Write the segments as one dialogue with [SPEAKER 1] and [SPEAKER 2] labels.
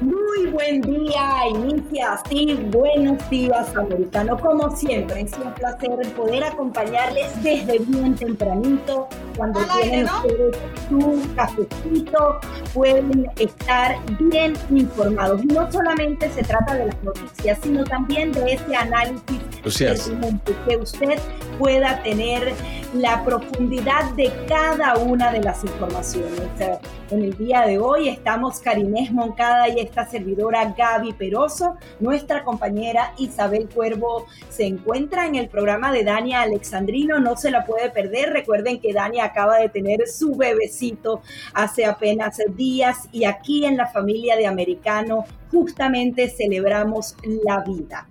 [SPEAKER 1] Muy buen día, inicia así, buenos días americano. Como siempre, es un placer poder acompañarles desde bien tempranito, cuando tienen ustedes su cafecito, pueden estar bien informados. No solamente se trata de las noticias, sino también de ese análisis que usted pueda tener la profundidad de cada una de las informaciones. En el día de hoy estamos Karinés Moncada y esta servidora Gaby Peroso. Nuestra compañera Isabel Cuervo se encuentra en el programa de Dania Alexandrino. No se la puede perder. Recuerden que Dania acaba de tener su bebecito hace apenas días y aquí en la familia de Americano justamente celebramos la vida.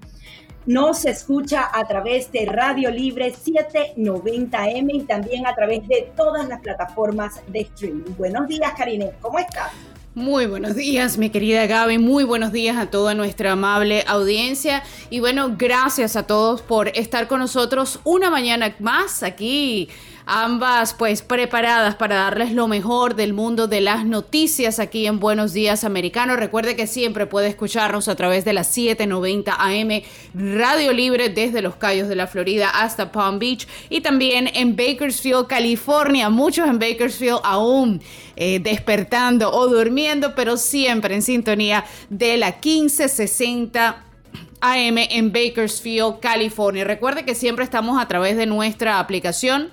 [SPEAKER 1] Nos escucha a través de Radio Libre 790M y también a través de todas las plataformas de streaming. Buenos días, Karine. ¿Cómo estás?
[SPEAKER 2] Muy buenos días, mi querida Gaby. Muy buenos días a toda nuestra amable audiencia. Y bueno, gracias a todos por estar con nosotros una mañana más aquí ambas pues preparadas para darles lo mejor del mundo de las noticias aquí en Buenos Días Americano. Recuerde que siempre puede escucharnos a través de las 790 AM Radio Libre desde los Cayos de la Florida hasta Palm Beach y también en Bakersfield, California. Muchos en Bakersfield aún eh, despertando o durmiendo, pero siempre en sintonía de la 1560 AM en Bakersfield, California. Recuerde que siempre estamos a través de nuestra aplicación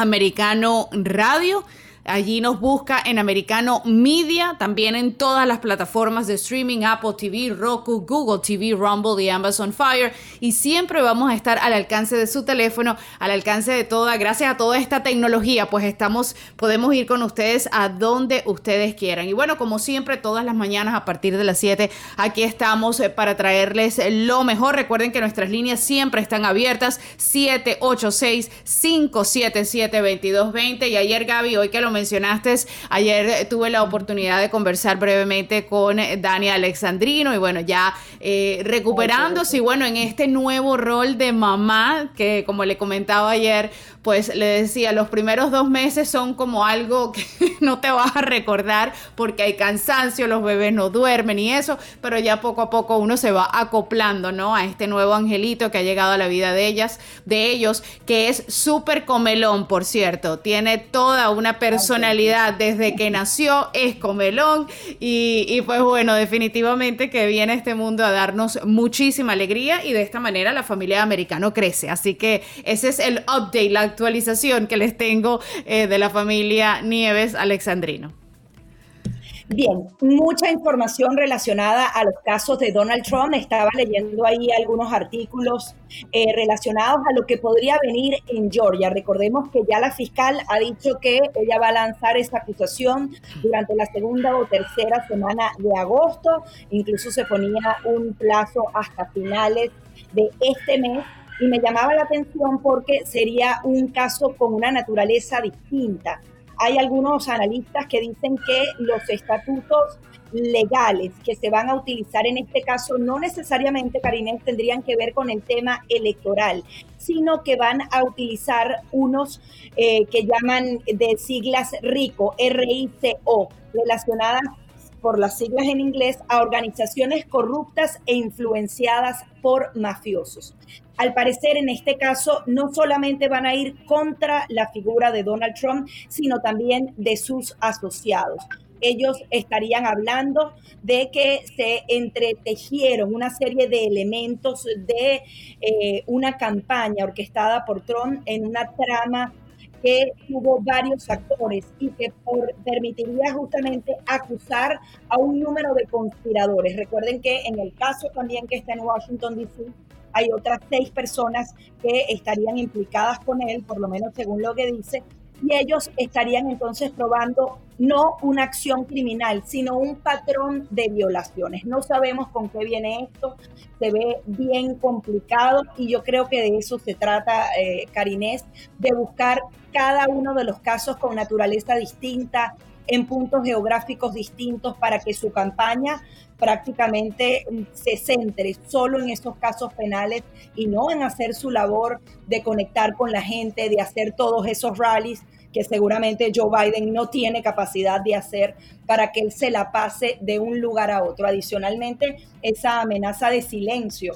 [SPEAKER 2] Americano Radio Allí nos busca en Americano Media, también en todas las plataformas de streaming, Apple TV, Roku, Google TV, Rumble y Amazon Fire. Y siempre vamos a estar al alcance de su teléfono, al alcance de toda, gracias a toda esta tecnología, pues estamos, podemos ir con ustedes a donde ustedes quieran. Y bueno, como siempre, todas las mañanas a partir de las 7, aquí estamos eh, para traerles lo mejor. Recuerden que nuestras líneas siempre están abiertas, 786-577-2220. Y ayer, Gaby, hoy que lo mencionaste, ayer tuve la oportunidad de conversar brevemente con Dani Alexandrino y bueno, ya eh, recuperándose y bueno, en este nuevo rol de mamá, que como le comentaba ayer, pues le decía, los primeros dos meses son como algo que no te vas a recordar porque hay cansancio, los bebés no duermen y eso, pero ya poco a poco uno se va acoplando, ¿no? A este nuevo angelito que ha llegado a la vida de ellas, de ellos, que es súper comelón, por cierto, tiene toda una personalidad desde que nació, es comelón y, pues bueno, definitivamente que viene este mundo a darnos muchísima alegría y de esta manera la familia americana crece. Así que ese es el update, la actualización que les tengo eh, de la familia Nieves Alexandrino.
[SPEAKER 1] Bien, mucha información relacionada a los casos de Donald Trump. Estaba leyendo ahí algunos artículos eh, relacionados a lo que podría venir en Georgia. Recordemos que ya la fiscal ha dicho que ella va a lanzar esa acusación durante la segunda o tercera semana de agosto. Incluso se ponía un plazo hasta finales de este mes y me llamaba la atención porque sería un caso con una naturaleza distinta. Hay algunos analistas que dicen que los estatutos legales que se van a utilizar en este caso no necesariamente, Karinés, tendrían que ver con el tema electoral, sino que van a utilizar unos eh, que llaman de siglas RICO, R-I-C-O, relacionadas por las siglas en inglés, a organizaciones corruptas e influenciadas por mafiosos. Al parecer, en este caso, no solamente van a ir contra la figura de Donald Trump, sino también de sus asociados. Ellos estarían hablando de que se entretejieron una serie de elementos de eh, una campaña orquestada por Trump en una trama que tuvo varios actores y que permitiría justamente acusar a un número de conspiradores. Recuerden que en el caso también que está en Washington, D.C., hay otras seis personas que estarían implicadas con él, por lo menos según lo que dice, y ellos estarían entonces probando no una acción criminal, sino un patrón de violaciones. No sabemos con qué viene esto, se ve bien complicado y yo creo que de eso se trata, eh, Karinés, de buscar cada uno de los casos con naturaleza distinta, en puntos geográficos distintos para que su campaña prácticamente se centre solo en esos casos penales y no en hacer su labor de conectar con la gente, de hacer todos esos rallies que seguramente Joe Biden no tiene capacidad de hacer para que él se la pase de un lugar a otro. Adicionalmente, esa amenaza de silencio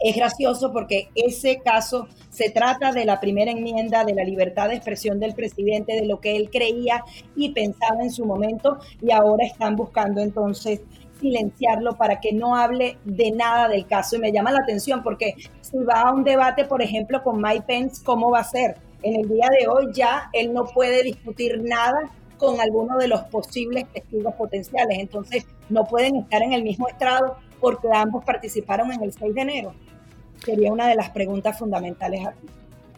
[SPEAKER 1] es gracioso porque ese caso se trata de la primera enmienda de la libertad de expresión del presidente, de lo que él creía y pensaba en su momento, y ahora están buscando entonces silenciarlo para que no hable de nada del caso. Y me llama la atención porque si va a un debate, por ejemplo, con Mike Pence, ¿cómo va a ser? En el día de hoy ya él no puede discutir nada con alguno de los posibles testigos potenciales. Entonces, no pueden estar en el mismo estrado porque ambos participaron en el 6 de enero. Sería una de las preguntas fundamentales aquí.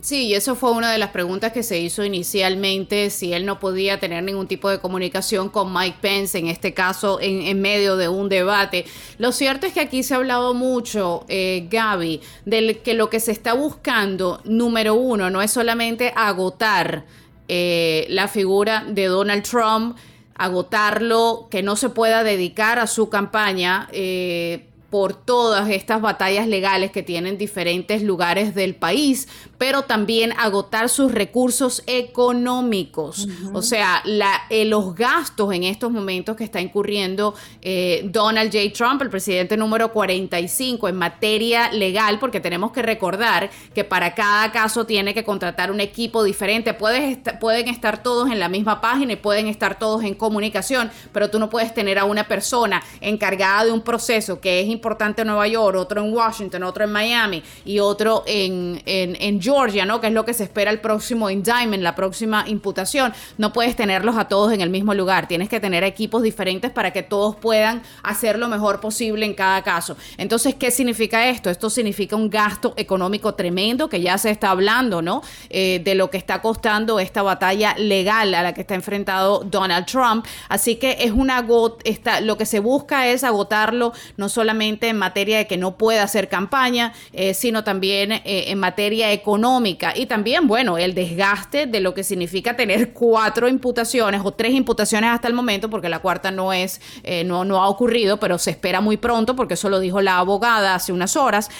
[SPEAKER 2] Sí, eso fue una de las preguntas que se hizo inicialmente, si él no podía tener ningún tipo de comunicación con Mike Pence, en este caso, en, medio de un debate. Lo cierto es que aquí se ha hablado mucho, eh, Gaby, de que lo que se está buscando, número uno, no es solamente agotar eh, la figura de Donald Trump, agotarlo, que no se pueda dedicar a su campaña. Eh, por todas estas batallas legales que tienen diferentes lugares del país, pero también agotar sus recursos económicos. O sea, eh, los gastos en estos momentos que está incurriendo eh, Donald J. Trump, el presidente número 45, en materia legal, porque tenemos que recordar que para cada caso tiene que contratar un equipo diferente. pueden estar todos en la misma página y pueden estar todos en comunicación, pero tú no puedes tener a una persona encargada de un proceso que es importante en Nueva York, otro en Washington, otro en Miami y otro en, en, en Georgia, ¿no? Que es lo que se espera el próximo indictment, la próxima imputación. No puedes tenerlos a todos en el mismo lugar. Tienes que tener equipos diferentes para que todos puedan hacer lo mejor posible en cada caso. Entonces, ¿qué significa esto? Esto significa un gasto económico tremendo que ya se está hablando, ¿no? Eh, de lo que está costando esta batalla legal a la que está enfrentado Donald Trump. Así que es una esta, lo que se busca es agotarlo no solamente en materia de que no pueda hacer campaña, eh, sino también eh, en materia económica y también, bueno, el desgaste de lo que significa tener cuatro imputaciones o tres imputaciones hasta el momento, porque la cuarta no es, eh, no, no ha ocurrido, pero se espera muy pronto, porque eso lo dijo la abogada hace unas horas.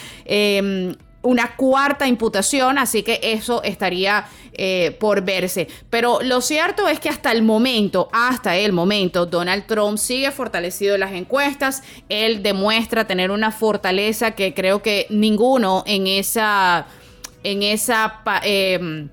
[SPEAKER 2] Una cuarta imputación, así que eso estaría eh, por verse. Pero lo cierto es que hasta el momento, hasta el momento, Donald Trump sigue fortalecido en las encuestas. Él demuestra tener una fortaleza que creo que ninguno en esa en esa... Em,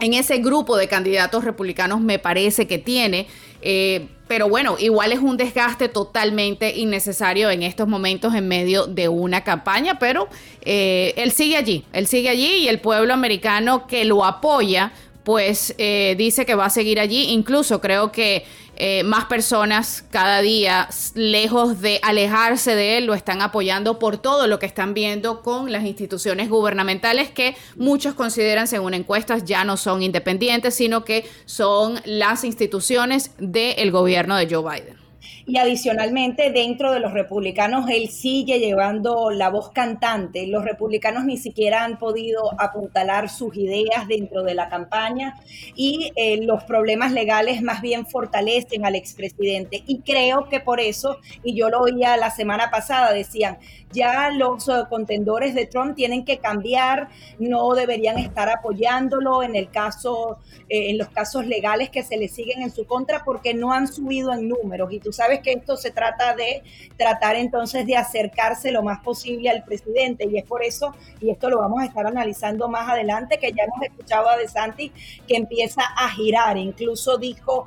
[SPEAKER 2] en ese grupo de candidatos republicanos me parece que tiene. Eh, pero bueno, igual es un desgaste totalmente innecesario en estos momentos en medio de una campaña, pero eh, él sigue allí, él sigue allí y el pueblo americano que lo apoya, pues eh, dice que va a seguir allí. Incluso creo que eh, más personas cada día, lejos de alejarse de él, lo están apoyando por todo lo que están viendo con las instituciones gubernamentales que muchos consideran, según encuestas, ya no son independientes, sino que son las instituciones del gobierno de Joe Biden
[SPEAKER 1] y adicionalmente dentro de los republicanos él sigue llevando la voz cantante. Los republicanos ni siquiera han podido apuntalar sus ideas dentro de la campaña y eh, los problemas legales más bien fortalecen al expresidente. Y creo que por eso, y yo lo oía la semana pasada, decían, ya los eh, contendores de Trump tienen que cambiar, no deberían estar apoyándolo en el caso, eh, en los casos legales que se le siguen en su contra porque no han subido en números. Y tú sabes que esto se trata de tratar entonces de acercarse lo más posible al presidente y es por eso, y esto lo vamos a estar analizando más adelante, que ya hemos escuchado a De Santi que empieza a girar, incluso dijo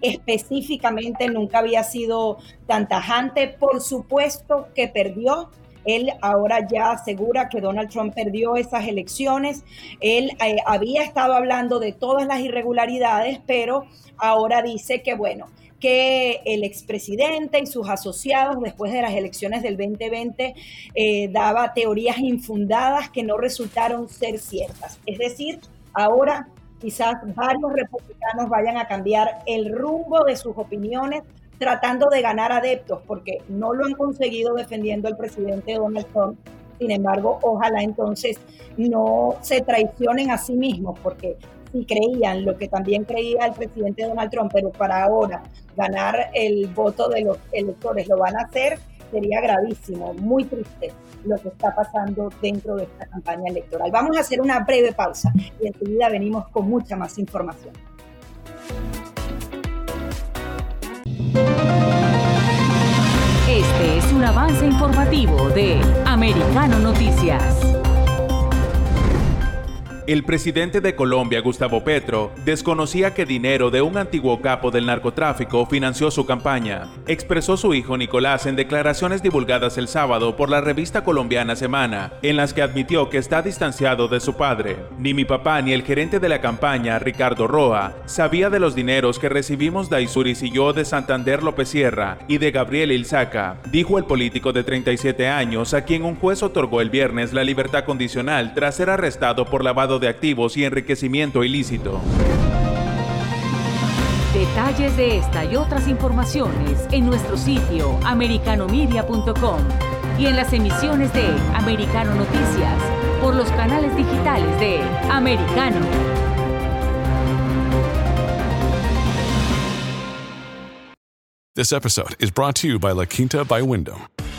[SPEAKER 1] específicamente nunca había sido tan tajante. Por supuesto que perdió, él ahora ya asegura que Donald Trump perdió esas elecciones. Él eh, había estado hablando de todas las irregularidades, pero ahora dice que, bueno, que el expresidente y sus asociados después de las elecciones del 2020 eh, daba teorías infundadas que no resultaron ser ciertas. Es decir, ahora quizás varios republicanos vayan a cambiar el rumbo de sus opiniones tratando de ganar adeptos, porque no lo han conseguido defendiendo al presidente Donald Trump. Sin embargo, ojalá entonces no se traicionen a sí mismos, porque si creían lo que también creía el presidente Donald Trump, pero para ahora ganar el voto de los electores lo van a hacer, sería gravísimo, muy triste lo que está pasando dentro de esta campaña electoral. Vamos a hacer una breve pausa y enseguida venimos con mucha más información.
[SPEAKER 3] Este es un avance informativo de Americano Noticias.
[SPEAKER 4] El presidente de Colombia, Gustavo Petro, desconocía que dinero de un antiguo capo del narcotráfico financió su campaña. Expresó su hijo Nicolás en declaraciones divulgadas el sábado por la revista colombiana Semana, en las que admitió que está distanciado de su padre. Ni mi papá ni el gerente de la campaña, Ricardo Roa, sabía de los dineros que recibimos Daisuris y yo de Santander López Sierra y de Gabriel Ilzaca, dijo el político de 37 años a quien un juez otorgó el viernes la libertad condicional tras ser arrestado por lavado de activos y enriquecimiento ilícito.
[SPEAKER 3] Detalles de esta y otras informaciones en nuestro sitio americanomedia.com y en las emisiones de Americano Noticias por los canales digitales de Americano.
[SPEAKER 5] This episode is brought to you by La Quinta by Wyndham.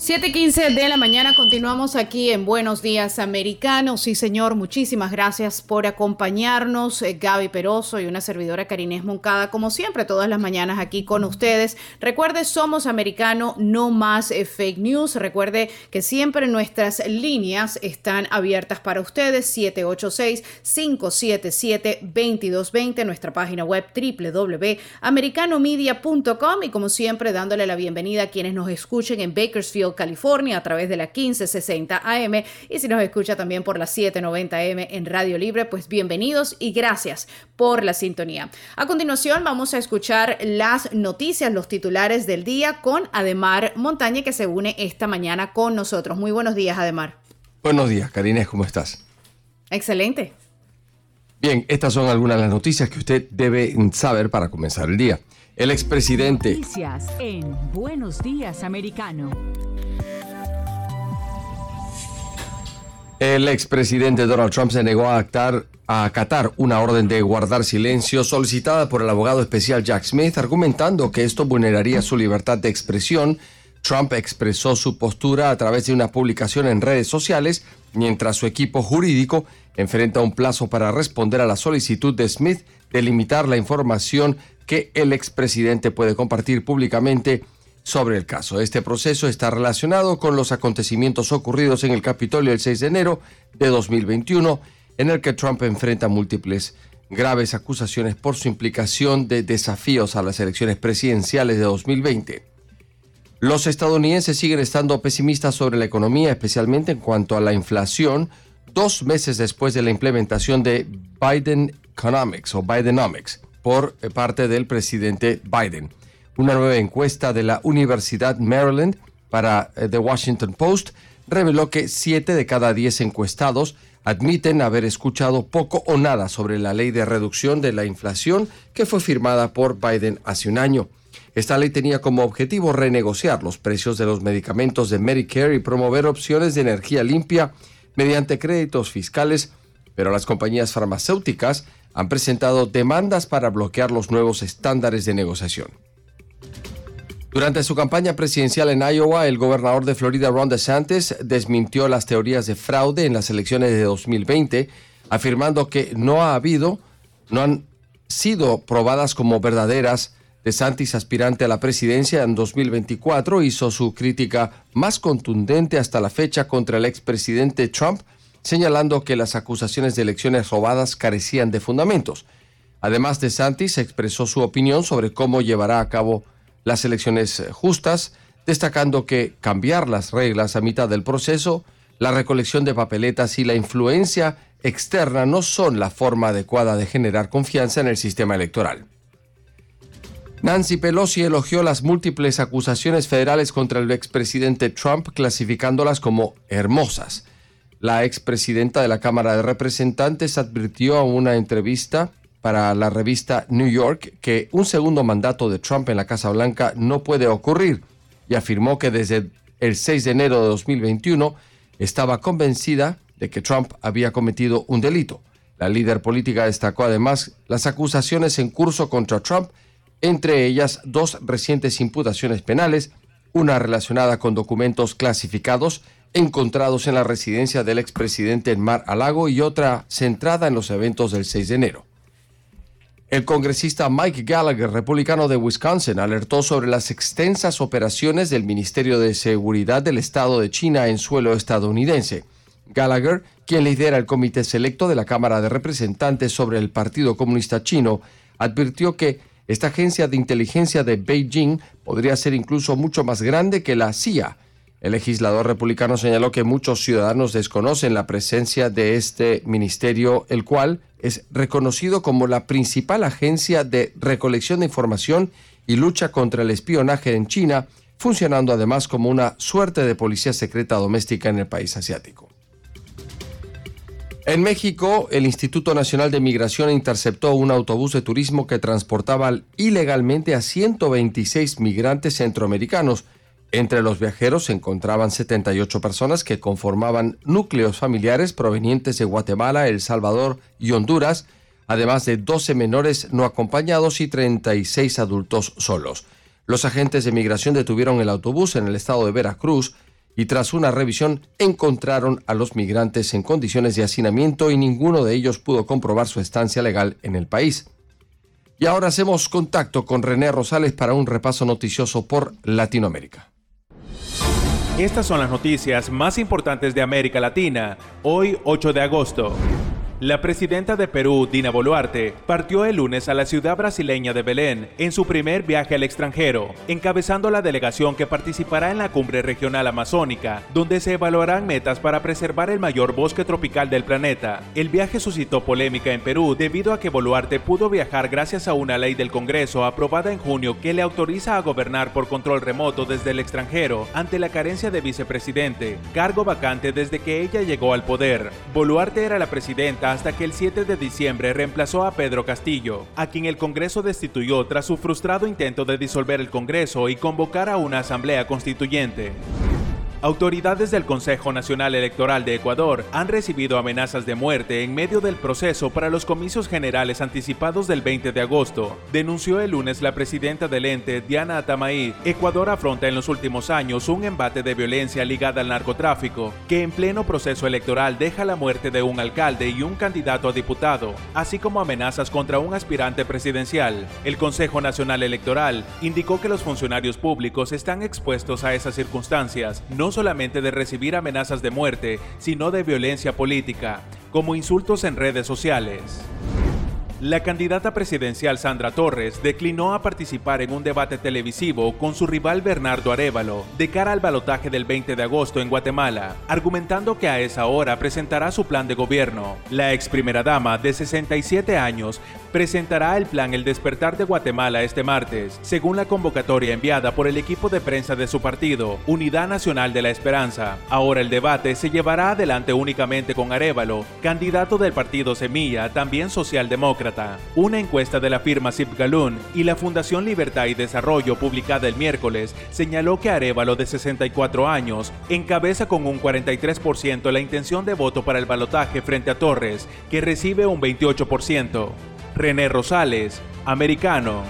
[SPEAKER 2] 7:15 de la mañana continuamos aquí en Buenos Días Americanos. Sí, señor, muchísimas gracias por acompañarnos. Eh, Gaby Peroso y una servidora Karinés Moncada, como siempre, todas las mañanas aquí con ustedes. Recuerde, somos americano, no más eh, fake news. Recuerde que siempre nuestras líneas están abiertas para ustedes. 786-577-2220, nuestra página web www.americanomedia.com y como siempre, dándole la bienvenida a quienes nos escuchen en Bakersfield California, a través de la 1560 AM. Y si nos escucha también por la 790 AM en Radio Libre, pues bienvenidos y gracias por la sintonía. A continuación vamos a escuchar las noticias, los titulares del día con Ademar Montaña, que se une esta mañana con nosotros. Muy buenos días, Ademar.
[SPEAKER 6] Buenos días, Karines, ¿cómo estás?
[SPEAKER 2] Excelente.
[SPEAKER 6] Bien, estas son algunas de las noticias que usted debe saber para comenzar el día. El expresidente.
[SPEAKER 3] Noticias en Buenos Días Americano.
[SPEAKER 6] El expresidente Donald Trump se negó a, a acatar una orden de guardar silencio solicitada por el abogado especial Jack Smith, argumentando que esto vulneraría su libertad de expresión. Trump expresó su postura a través de una publicación en redes sociales, mientras su equipo jurídico enfrenta un plazo para responder a la solicitud de Smith de limitar la información que el expresidente puede compartir públicamente sobre el caso. Este proceso está relacionado con los acontecimientos ocurridos en el Capitolio el 6 de enero de 2021, en el que Trump enfrenta múltiples graves acusaciones por su implicación de desafíos a las elecciones presidenciales de 2020. Los estadounidenses siguen estando pesimistas sobre la economía, especialmente en cuanto a la inflación, dos meses después de la implementación de Biden Economics o Bidenomics por parte del presidente Biden. Una nueva encuesta de la Universidad Maryland para eh, The Washington Post reveló que 7 de cada 10 encuestados admiten haber escuchado poco o nada sobre la ley de reducción de la inflación que fue firmada por Biden hace un año. Esta ley tenía como objetivo renegociar los precios de los medicamentos de Medicare y promover opciones de energía limpia mediante créditos fiscales, pero las compañías farmacéuticas han presentado demandas para bloquear los nuevos estándares de negociación. Durante su campaña presidencial en Iowa, el gobernador de Florida, Ron DeSantis, desmintió las teorías de fraude en las elecciones de 2020, afirmando que no ha habido, no han sido probadas como verdaderas. DeSantis, aspirante a la presidencia en 2024, hizo su crítica más contundente hasta la fecha contra el expresidente Trump, señalando que las acusaciones de elecciones robadas carecían de fundamentos. Además, DeSantis expresó su opinión sobre cómo llevará a cabo las elecciones justas, destacando que cambiar las reglas a mitad del proceso, la recolección de papeletas y la influencia externa no son la forma adecuada de generar confianza en el sistema electoral. Nancy Pelosi elogió las múltiples acusaciones federales contra el expresidente Trump, clasificándolas como hermosas. La expresidenta de la Cámara de Representantes advirtió en una entrevista para la revista New York que un segundo mandato de Trump en la Casa Blanca no puede ocurrir y afirmó que desde el 6 de enero de 2021 estaba convencida de que Trump había cometido un delito. La líder política destacó además las acusaciones en curso contra Trump, entre ellas dos recientes imputaciones penales, una relacionada con documentos clasificados encontrados en la residencia del expresidente en Mar a Lago y otra centrada en los eventos del 6 de enero. El congresista Mike Gallagher, republicano de Wisconsin, alertó sobre las extensas operaciones del Ministerio de Seguridad del Estado de China en suelo estadounidense. Gallagher, quien lidera el comité selecto de la Cámara de Representantes sobre el Partido Comunista Chino, advirtió que esta agencia de inteligencia de Beijing podría ser incluso mucho más grande que la CIA. El legislador republicano señaló que muchos ciudadanos desconocen la presencia de este ministerio, el cual es reconocido como la principal agencia de recolección de información y lucha contra el espionaje en China, funcionando además como una suerte de policía secreta doméstica en el país asiático. En México, el Instituto Nacional de Migración interceptó un autobús de turismo que transportaba ilegalmente a 126 migrantes centroamericanos. Entre los viajeros se encontraban 78 personas que conformaban núcleos familiares provenientes de Guatemala, El Salvador y Honduras, además de 12 menores no acompañados y 36 adultos solos. Los agentes de migración detuvieron el autobús en el estado de Veracruz y tras una revisión encontraron a los migrantes en condiciones de hacinamiento y ninguno de ellos pudo comprobar su estancia legal en el país. Y ahora hacemos contacto con René Rosales para un repaso noticioso por Latinoamérica.
[SPEAKER 4] Estas son las noticias más importantes de América Latina, hoy 8 de agosto. La presidenta de Perú, Dina Boluarte, partió el lunes a la ciudad brasileña de Belén en su primer viaje al extranjero, encabezando la delegación que participará en la cumbre regional amazónica, donde se evaluarán metas para preservar el mayor bosque tropical del planeta. El viaje suscitó polémica en Perú debido a que Boluarte pudo viajar gracias a una ley del Congreso aprobada en junio que le autoriza a gobernar por control remoto desde el extranjero ante la carencia de vicepresidente, cargo vacante desde que ella llegó al poder. Boluarte era la presidenta hasta que el 7 de diciembre reemplazó a Pedro Castillo, a quien el Congreso destituyó tras su frustrado intento de disolver el Congreso y convocar a una asamblea constituyente. Autoridades del Consejo Nacional Electoral de Ecuador han recibido amenazas de muerte en medio del proceso para los comicios generales anticipados del 20 de agosto, denunció el lunes la presidenta del ente, Diana Atamaí. Ecuador afronta en los últimos años un embate de violencia ligada al narcotráfico, que en pleno proceso electoral deja la muerte de un alcalde y un candidato a diputado, así como amenazas contra un aspirante presidencial. El Consejo Nacional Electoral indicó que los funcionarios públicos están expuestos a esas circunstancias, no solamente de recibir amenazas de muerte, sino de violencia política, como insultos en redes sociales. La candidata presidencial Sandra Torres declinó a participar en un debate televisivo con su rival Bernardo Arevalo de cara al balotaje del 20 de agosto en Guatemala, argumentando que a esa hora presentará su plan de gobierno. La ex primera dama de 67 años presentará el plan El Despertar de Guatemala este martes, según la convocatoria enviada por el equipo de prensa de su partido, Unidad Nacional de la Esperanza. Ahora el debate se llevará adelante únicamente con Arevalo, candidato del partido Semilla, también socialdemócrata. Una encuesta de la firma Galun y la Fundación Libertad y Desarrollo publicada el miércoles señaló que Arevalo de 64 años encabeza con un 43% la intención de voto para el balotaje frente a Torres, que recibe un 28%. René Rosales, americano.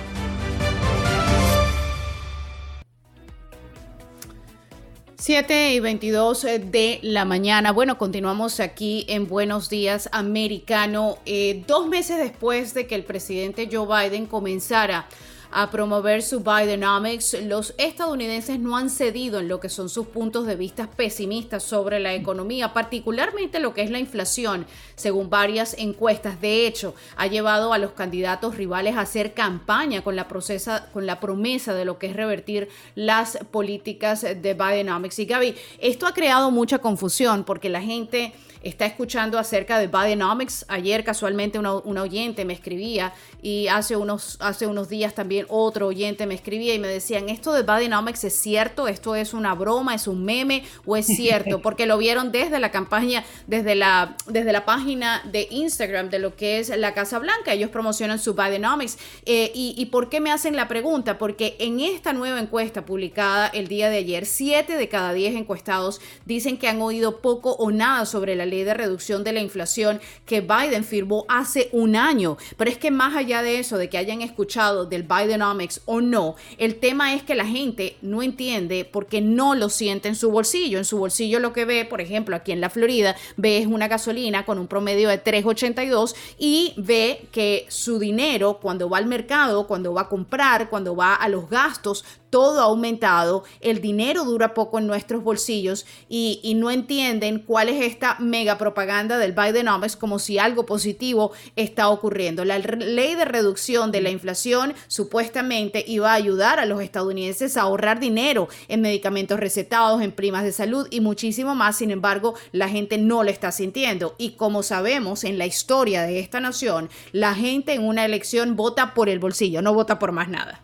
[SPEAKER 2] Siete y 22 de la mañana. Bueno, continuamos aquí en Buenos Días Americano. Eh, dos meses después de que el presidente Joe Biden comenzara a promover su Bidenomics, los estadounidenses no han cedido en lo que son sus puntos de vista pesimistas sobre la economía, particularmente lo que es la inflación, según varias encuestas. De hecho, ha llevado a los candidatos rivales a hacer campaña con la, procesa, con la promesa de lo que es revertir las políticas de Bidenomics. Y Gaby, esto ha creado mucha confusión porque la gente está escuchando acerca de Bidenomics. Ayer casualmente una, oyente me escribía y hace unos, hace unos días también otro oyente me escribía y me decían, ¿esto de Bidenomics es cierto? ¿Esto es una broma? ¿Es un meme? ¿O es cierto? Porque lo vieron desde la campaña, desde la, desde la página de Instagram de lo que es la Casa Blanca. Ellos promocionan su Bidenomics. Eh, y, ¿Y por qué me hacen la pregunta? Porque en esta nueva encuesta publicada el día de ayer, 7 de cada 10 encuestados dicen que han oído poco o nada sobre la ley de reducción de la inflación que Biden firmó hace un año. Pero es que más allá de eso, de que hayan escuchado del Bidenomics o no, el tema es que la gente no entiende porque no lo siente en su bolsillo. En su bolsillo lo que ve, por ejemplo, aquí en la Florida, ve es una gasolina con un promedio de 3.82 y ve que su dinero cuando va al mercado, cuando va a comprar, cuando va a los gastos, todo ha aumentado, el dinero dura poco en nuestros bolsillos y, no entienden cuál es esta mega propaganda del Bidenomics como si algo positivo está ocurriendo. La ley de reducción de la inflación supuestamente iba a ayudar a los estadounidenses a ahorrar dinero en medicamentos recetados, en primas de salud y muchísimo más. Sin embargo, la gente no lo está sintiendo. Y como sabemos en la historia de esta nación, la gente en una elección vota por el bolsillo, no vota por más nada.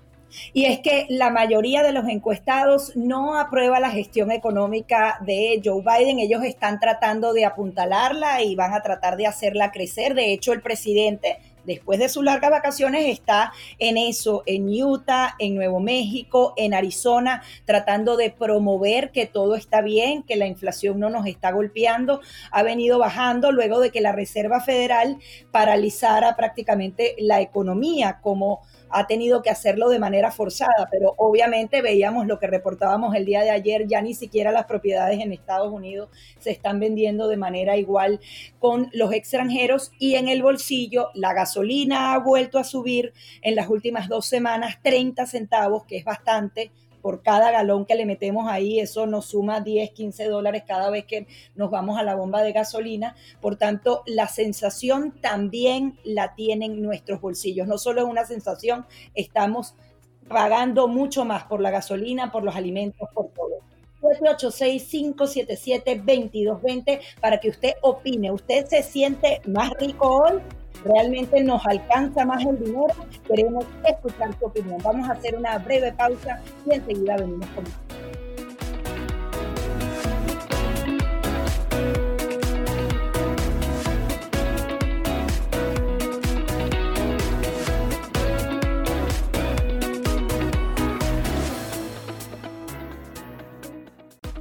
[SPEAKER 1] Y es que la mayoría de los encuestados no aprueba la gestión económica de Joe Biden. Ellos están tratando de apuntalarla y van a tratar de hacerla crecer. De hecho, el presidente después de sus largas vacaciones está en eso, en Utah, en Nuevo México, en Arizona, tratando de promover que todo está bien, que la inflación no nos está golpeando. Ha venido bajando luego de que la Reserva Federal paralizara prácticamente la economía como ha tenido que hacerlo de manera forzada, pero obviamente veíamos lo que reportábamos el día de ayer, ya ni siquiera las propiedades en Estados Unidos se están vendiendo de manera igual con los extranjeros y en el bolsillo la gasolina ha vuelto a subir en las últimas dos semanas 30 centavos, que es bastante por cada galón que le metemos ahí, eso nos suma 10, 15 dólares cada vez que nos vamos a la bomba de gasolina. Por tanto, la sensación también la tienen nuestros bolsillos. No solo es una sensación, estamos pagando mucho más por la gasolina, por los alimentos, por todo. 486-577-2220 para que usted opine. ¿Usted se siente más rico hoy? realmente nos alcanza más el dinero, queremos escuchar tu opinión. Vamos a hacer una breve pausa y enseguida venimos con.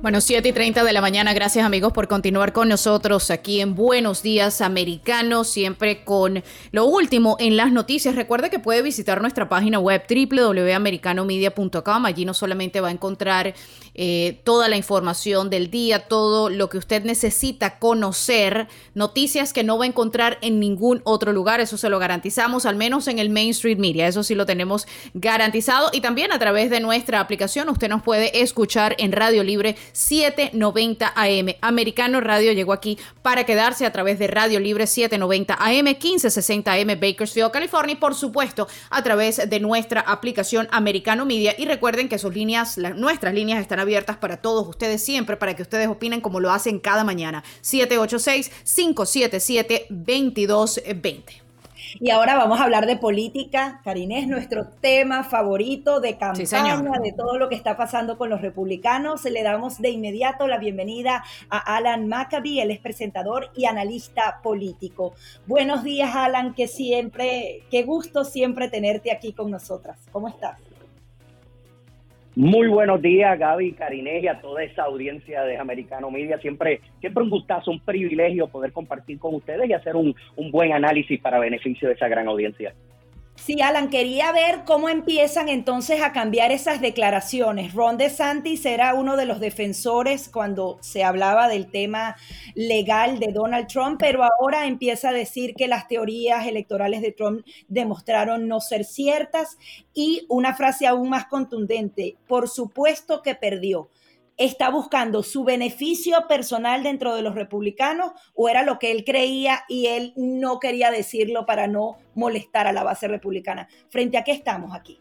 [SPEAKER 2] Bueno, 7 y 30 de la mañana. Gracias amigos por continuar con nosotros aquí en Buenos Días Americanos, siempre con lo último en las noticias. Recuerde que puede visitar nuestra página web www.americanomedia.com. Allí no solamente va a encontrar eh, toda la información del día, todo lo que usted necesita conocer, noticias que no va a encontrar en ningún otro lugar, eso se lo garantizamos, al menos en el Main Street Media, eso sí lo tenemos garantizado y también a través de nuestra aplicación usted nos puede escuchar en Radio Libre 790 AM. Americano Radio llegó aquí para quedarse a través de Radio Libre 790 AM, 1560 AM Bakersfield, California y por supuesto a través de nuestra aplicación Americano Media y recuerden que sus líneas, nuestras líneas están abiertas para todos ustedes siempre, para que ustedes opinen como lo hacen cada mañana. 786-577-2220.
[SPEAKER 1] Y ahora vamos a hablar de política. Karinés, nuestro tema favorito de campaña, de todo lo que está pasando con los republicanos. Le damos de inmediato la bienvenida a Alan Maccabi, él es presentador y analista político. Buenos días, Alan, que siempre, qué gusto siempre tenerte aquí con nosotras. ¿Cómo estás?
[SPEAKER 7] Muy buenos días, Gaby, Carinés y a toda esa audiencia de Americano Media. Siempre, siempre un gustazo, un privilegio poder compartir con ustedes y hacer un, un buen análisis para beneficio de esa gran audiencia.
[SPEAKER 1] Sí, Alan, quería ver cómo empiezan entonces a cambiar esas declaraciones. Ron DeSantis era uno de los defensores cuando se hablaba del tema legal de Donald Trump, pero ahora empieza a decir que las teorías electorales de Trump demostraron no ser ciertas y una frase aún más contundente, por supuesto que perdió está buscando su beneficio personal dentro de los republicanos o era lo que él creía y él no quería decirlo para no molestar a la base republicana. ¿Frente a qué estamos aquí?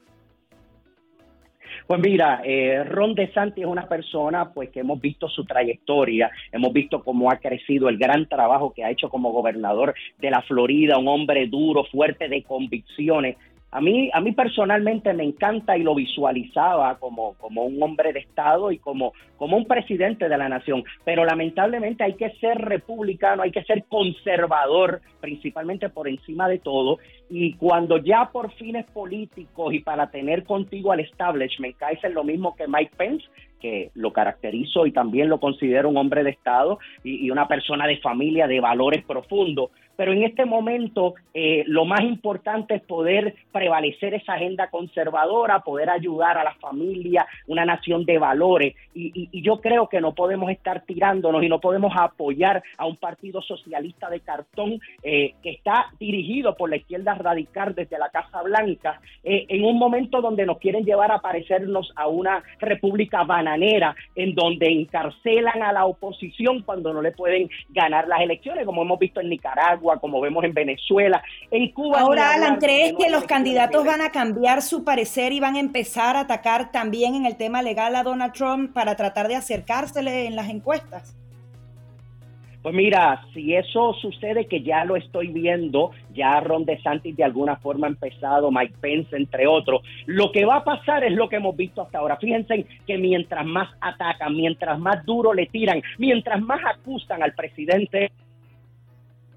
[SPEAKER 7] Pues mira, eh, Ron DeSantis es una persona pues que hemos visto su trayectoria, hemos visto cómo ha crecido el gran trabajo que ha hecho como gobernador de la Florida, un hombre duro, fuerte de convicciones, a mí, a mí personalmente me encanta y lo visualizaba como, como un hombre de Estado y como, como un presidente de la nación, pero lamentablemente hay que ser republicano, hay que ser conservador, principalmente por encima de todo, y cuando ya por fines políticos y para tener contigo al establishment caes en lo mismo que Mike Pence, porque lo caracterizo y también lo considero un hombre de Estado y, y una persona de familia de valores profundos pero en este momento eh, lo más importante es poder prevalecer esa agenda conservadora, poder ayudar a la familia, una nación de valores. Y, yo creo que no podemos estar tirándonos y no podemos apoyar a un partido socialista de cartón eh, que está dirigido por la izquierda radical desde la Casa Blanca, eh, en un momento donde nos quieren llevar a parecernos a una república bananera, en donde encarcelan a la oposición cuando no le pueden ganar las elecciones, como hemos visto en Nicaragua como vemos en Venezuela. En Cuba.
[SPEAKER 1] Ahora, Alan, ¿crees que, los candidatos van a cambiar su parecer y van a empezar a atacar también en el tema legal a Donald Trump para tratar de acercársele en las encuestas?
[SPEAKER 7] Pues mira, si eso sucede, que ya lo estoy viendo, ya Ron DeSantis de alguna forma ha empezado, Mike Pence, entre otros, lo que va a pasar es lo que hemos visto hasta ahora. Fíjense que mientras más atacan, mientras más duro le tiran, mientras más acusan al presidente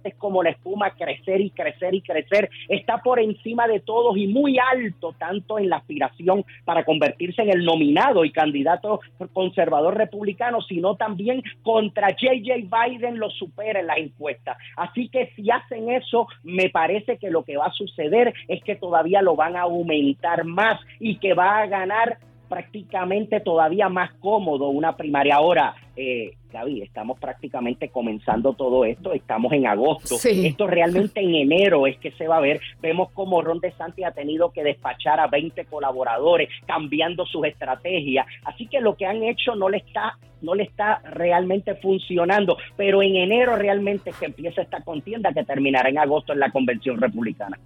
[SPEAKER 7] es como la espuma crecer y crecer y crecer, está por encima de todos y muy alto, tanto en la aspiración para convertirse en el nominado y candidato conservador republicano, sino también contra JJ Biden lo supera en la encuesta. Así que si hacen eso, me parece que lo que va a suceder es que todavía lo van a aumentar más y que va a ganar prácticamente todavía más cómodo una primaria. Ahora, eh, Gaby, estamos prácticamente comenzando todo esto, estamos en agosto. Esto realmente en enero es que se va a ver. Vemos cómo Ron DeSantis ha tenido que despachar a 20 colaboradores, cambiando sus estrategias. Así que lo que han hecho no le está no le está realmente funcionando, pero en enero realmente que empieza esta contienda que terminará en agosto en la convención republicana.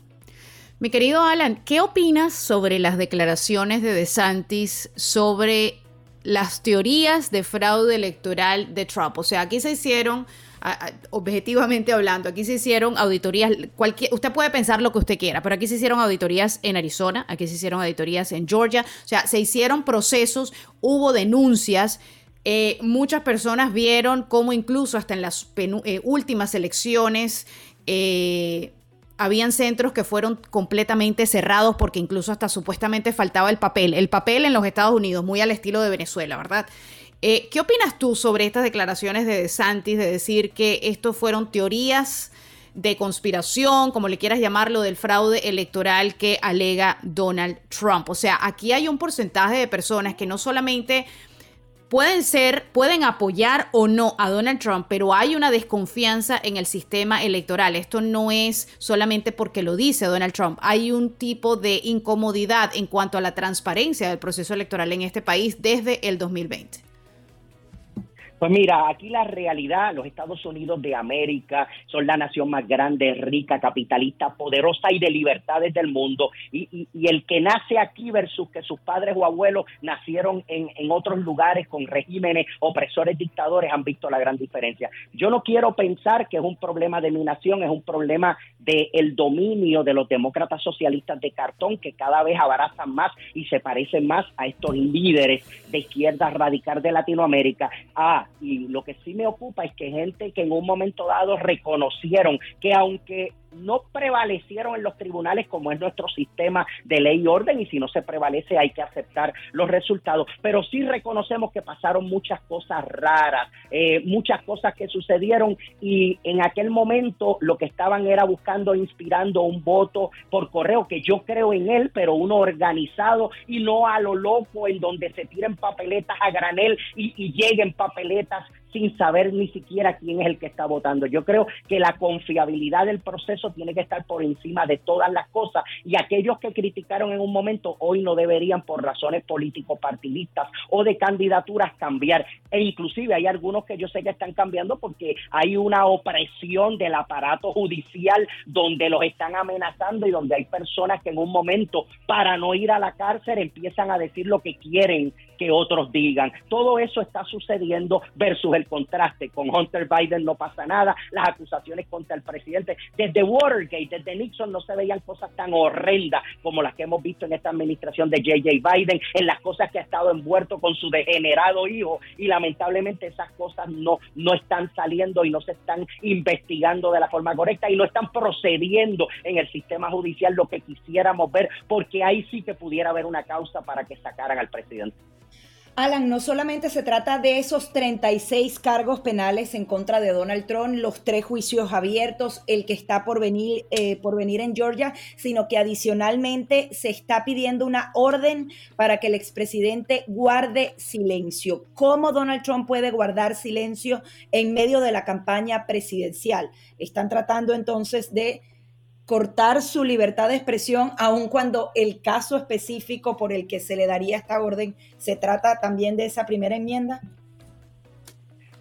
[SPEAKER 2] Mi querido Alan, ¿qué opinas sobre las declaraciones de DeSantis sobre las teorías de fraude electoral de Trump? O sea, aquí se hicieron, objetivamente hablando, aquí se hicieron auditorías, cualquier, usted puede pensar lo que usted quiera, pero aquí se hicieron auditorías en Arizona, aquí se hicieron auditorías en Georgia, o sea, se hicieron procesos, hubo denuncias. Eh, muchas personas vieron cómo incluso hasta en las eh, últimas elecciones eh, habían centros que fueron completamente cerrados porque incluso hasta supuestamente faltaba el papel. El papel en los Estados Unidos, muy al estilo de Venezuela, ¿verdad? Eh, ¿Qué opinas tú sobre estas declaraciones de DeSantis de decir que esto fueron teorías de conspiración, como le quieras llamarlo, del fraude electoral que alega Donald Trump? O sea, aquí hay un porcentaje de personas que no solamente pueden ser, pueden apoyar o no a Donald Trump, pero hay una desconfianza en el sistema electoral. Esto no es solamente porque lo dice Donald Trump. Hay un tipo de incomodidad en cuanto a la transparencia del proceso electoral en este país desde el 2020.
[SPEAKER 7] Pues mira, aquí la realidad, los Estados Unidos de América son la nación más grande, rica, capitalista, poderosa y de libertades del mundo. Y, el que nace aquí versus que sus padres o abuelos nacieron en, otros lugares con regímenes opresores, dictadores, han visto la gran diferencia. Yo no quiero pensar que es un problema de mi nación, es un problema del el dominio de los demócratas socialistas de cartón que cada vez abrazan más y se parecen más a estos líderes de izquierda radical de Latinoamérica. Ah, y lo que sí me ocupa es que gente que en un momento dado reconocieron que aunque no prevalecieron en los tribunales como es nuestro sistema de ley y orden y si no se prevalece hay que aceptar los resultados, pero sí reconocemos que pasaron muchas cosas raras, eh, muchas cosas que sucedieron y en aquel momento lo que estaban era buscando, inspirando un voto por correo, que yo creo en él, pero uno organizado y no a lo loco en donde se tiren papeletas a granel y, y lleguen papeletas sin saber ni siquiera quién es el que está votando. Yo creo que la confiabilidad del proceso tiene que estar por encima de todas las cosas y aquellos que criticaron en un momento hoy no deberían por razones político-partidistas o de candidaturas cambiar. E inclusive hay algunos que yo sé que están cambiando porque hay una opresión del aparato judicial donde los están amenazando y donde hay personas que en un momento para no ir a la cárcel empiezan a decir lo que quieren que otros digan. Todo eso está sucediendo versus el contraste. Con Hunter Biden no pasa nada, las acusaciones contra el presidente. Desde Watergate, desde Nixon no se veían cosas tan horrendas como las que hemos visto en esta administración de J.J. Biden, en las cosas que ha estado envuelto con su degenerado hijo y lamentablemente esas cosas no, no están saliendo y no se están investigando de la forma correcta y no están procediendo en el sistema judicial lo que quisiéramos ver porque ahí sí que pudiera haber una causa para que sacaran al presidente.
[SPEAKER 1] Alan, no solamente se trata de esos 36 cargos penales en contra de Donald Trump, los tres juicios abiertos, el que está por venir, eh, por venir en Georgia, sino que adicionalmente se está pidiendo una orden para que el expresidente guarde silencio. ¿Cómo Donald Trump puede guardar silencio en medio de la campaña presidencial? Están tratando entonces de cortar su libertad de expresión, aun cuando el caso específico por el que se le daría esta orden se trata también de esa primera enmienda?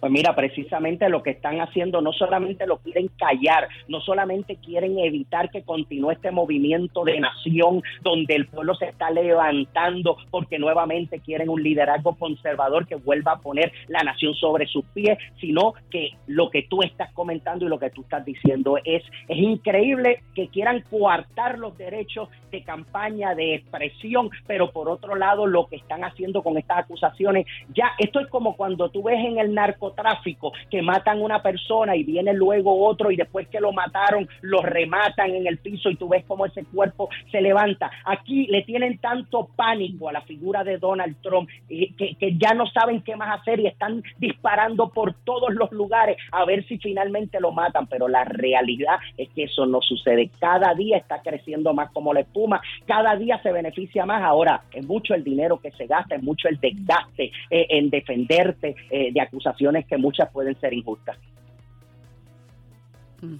[SPEAKER 7] Pues mira, precisamente lo que están haciendo no solamente lo quieren callar, no solamente quieren evitar que continúe este movimiento de nación donde el pueblo se está levantando porque nuevamente quieren un liderazgo conservador que vuelva a poner la nación sobre sus pies, sino que lo que tú estás comentando y lo que tú estás diciendo es, es increíble que quieran coartar los derechos de campaña, de expresión, pero por otro lado lo que están haciendo con estas acusaciones, ya esto es como cuando tú ves en el narco tráfico que matan una persona y viene luego otro y después que lo mataron lo rematan en el piso y tú ves cómo ese cuerpo se levanta. Aquí le tienen tanto pánico a la figura de Donald Trump eh, que, que ya no saben qué más hacer y están disparando por todos los lugares a ver si finalmente lo matan, pero la realidad es que eso no sucede. Cada día está creciendo más como la espuma, cada día se beneficia más. Ahora, es mucho el dinero que se gasta, es mucho el desgaste eh, en defenderte eh, de acusaciones que muchas pueden ser injustas.
[SPEAKER 2] Mm.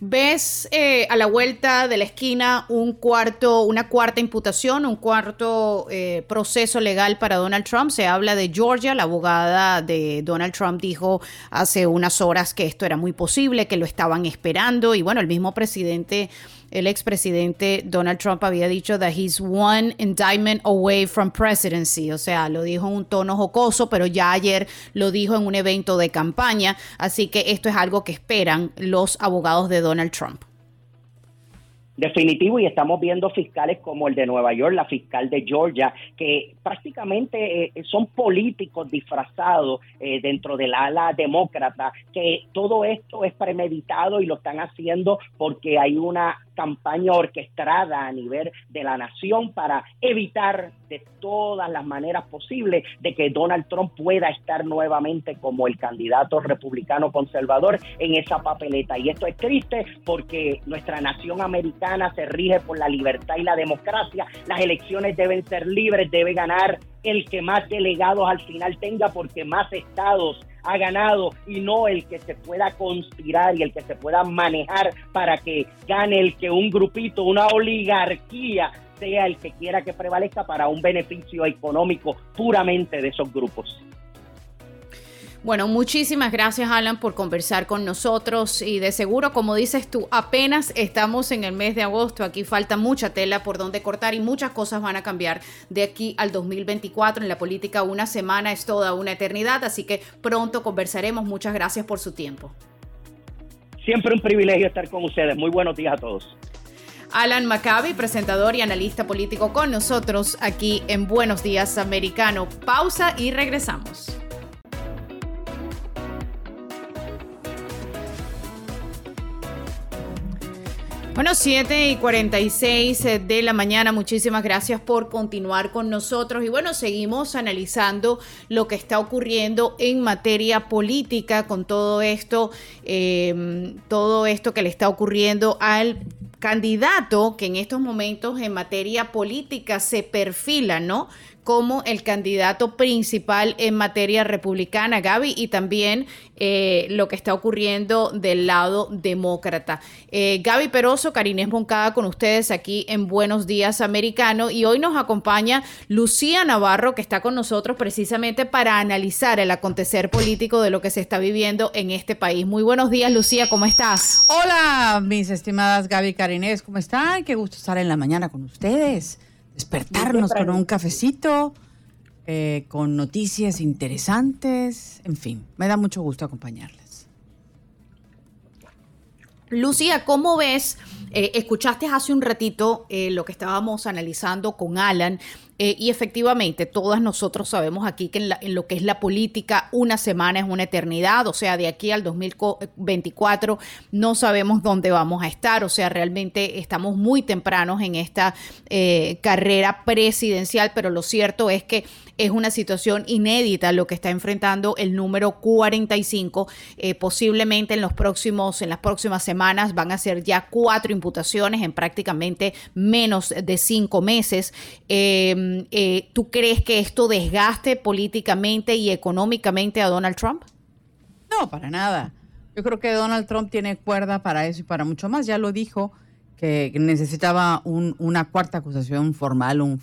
[SPEAKER 2] ¿Ves eh, a la vuelta de la esquina un cuarto, una cuarta imputación, un cuarto eh, proceso legal para Donald Trump? Se habla de Georgia, la abogada de Donald Trump dijo hace unas horas que esto era muy posible, que lo estaban esperando y bueno, el mismo presidente el expresidente Donald Trump había dicho that he's one indictment away from presidency, o sea, lo dijo en un tono jocoso, pero ya ayer lo dijo en un evento de campaña, así que esto es algo que esperan los abogados de Donald Trump.
[SPEAKER 7] Definitivo y estamos viendo fiscales como el de Nueva York, la fiscal de Georgia, que prácticamente eh, son políticos disfrazados eh, dentro del ala demócrata, que todo esto es premeditado y lo están haciendo porque hay una campaña orquestada a nivel de la nación para evitar de todas las maneras posibles de que Donald Trump pueda estar nuevamente como el candidato republicano conservador en esa papeleta. Y esto es triste porque nuestra nación americana se rige por la libertad y la democracia. Las elecciones deben ser libres, debe ganar el que más delegados al final tenga porque más estados ha ganado y no el que se pueda conspirar y el que se pueda manejar para que gane el que un grupito, una oligarquía sea el que quiera que prevalezca para un beneficio económico puramente de esos grupos.
[SPEAKER 2] Bueno, muchísimas gracias Alan por conversar con nosotros y de seguro, como dices tú, apenas estamos en el mes de agosto, aquí falta mucha tela por donde cortar y muchas cosas van a cambiar de aquí al 2024. En la política una semana es toda una eternidad, así que pronto conversaremos. Muchas gracias por su tiempo.
[SPEAKER 7] Siempre un privilegio estar con ustedes. Muy buenos días a todos.
[SPEAKER 2] Alan Maccabi, presentador y analista político con nosotros aquí en Buenos Días Americano. Pausa y regresamos. Bueno, 7 y 46 eh, de la mañana, muchísimas gracias por continuar con nosotros. Y bueno, seguimos analizando lo que está ocurriendo en materia política con todo esto, em, todo esto que le está ocurriendo al candidato que en estos momentos en materia política se perfila, ¿no? Como el candidato principal en materia republicana, Gaby, y también eh, lo que está ocurriendo del lado demócrata. Eh, Gaby Peroso, Karinés Moncada con ustedes aquí en Buenos Días Americano y hoy nos acompaña Lucía Navarro que está con nosotros precisamente para analizar el acontecer político de lo que se está viviendo en este país. Muy buenos días Lucía, ¿cómo estás?
[SPEAKER 8] Hola mis estimadas Gaby Karinés, ¿cómo están? Qué gusto estar en la mañana con ustedes despertarnos con un cafecito, eh, con noticias interesantes, en fin, me da mucho gusto acompañarles.
[SPEAKER 2] Lucía, ¿cómo ves? Eh, escuchaste hace un ratito eh, lo que estábamos analizando con Alan Eh, y efectivamente, todas nosotros sabemos aquí que en, lo que es la política, una semana es una eternidad, o sea, de aquí al 2024 no sabemos dónde vamos a estar, o sea, realmente estamos muy tempranos en esta eh, carrera presidencial, pero lo cierto es que es una situación inédita lo que está enfrentando el número 45. Eh, posiblemente en los próximos, en las próximas semanas van a ser ya cuatro imputaciones en prácticamente menos de cinco meses. Em, eh, ¿Tú crees que esto desgaste políticamente y económicamente a Donald Trump?
[SPEAKER 8] No, para nada. Yo creo que Donald Trump tiene cuerda para eso y para mucho más. Ya lo dijo que necesitaba una cuarta acusación formal, un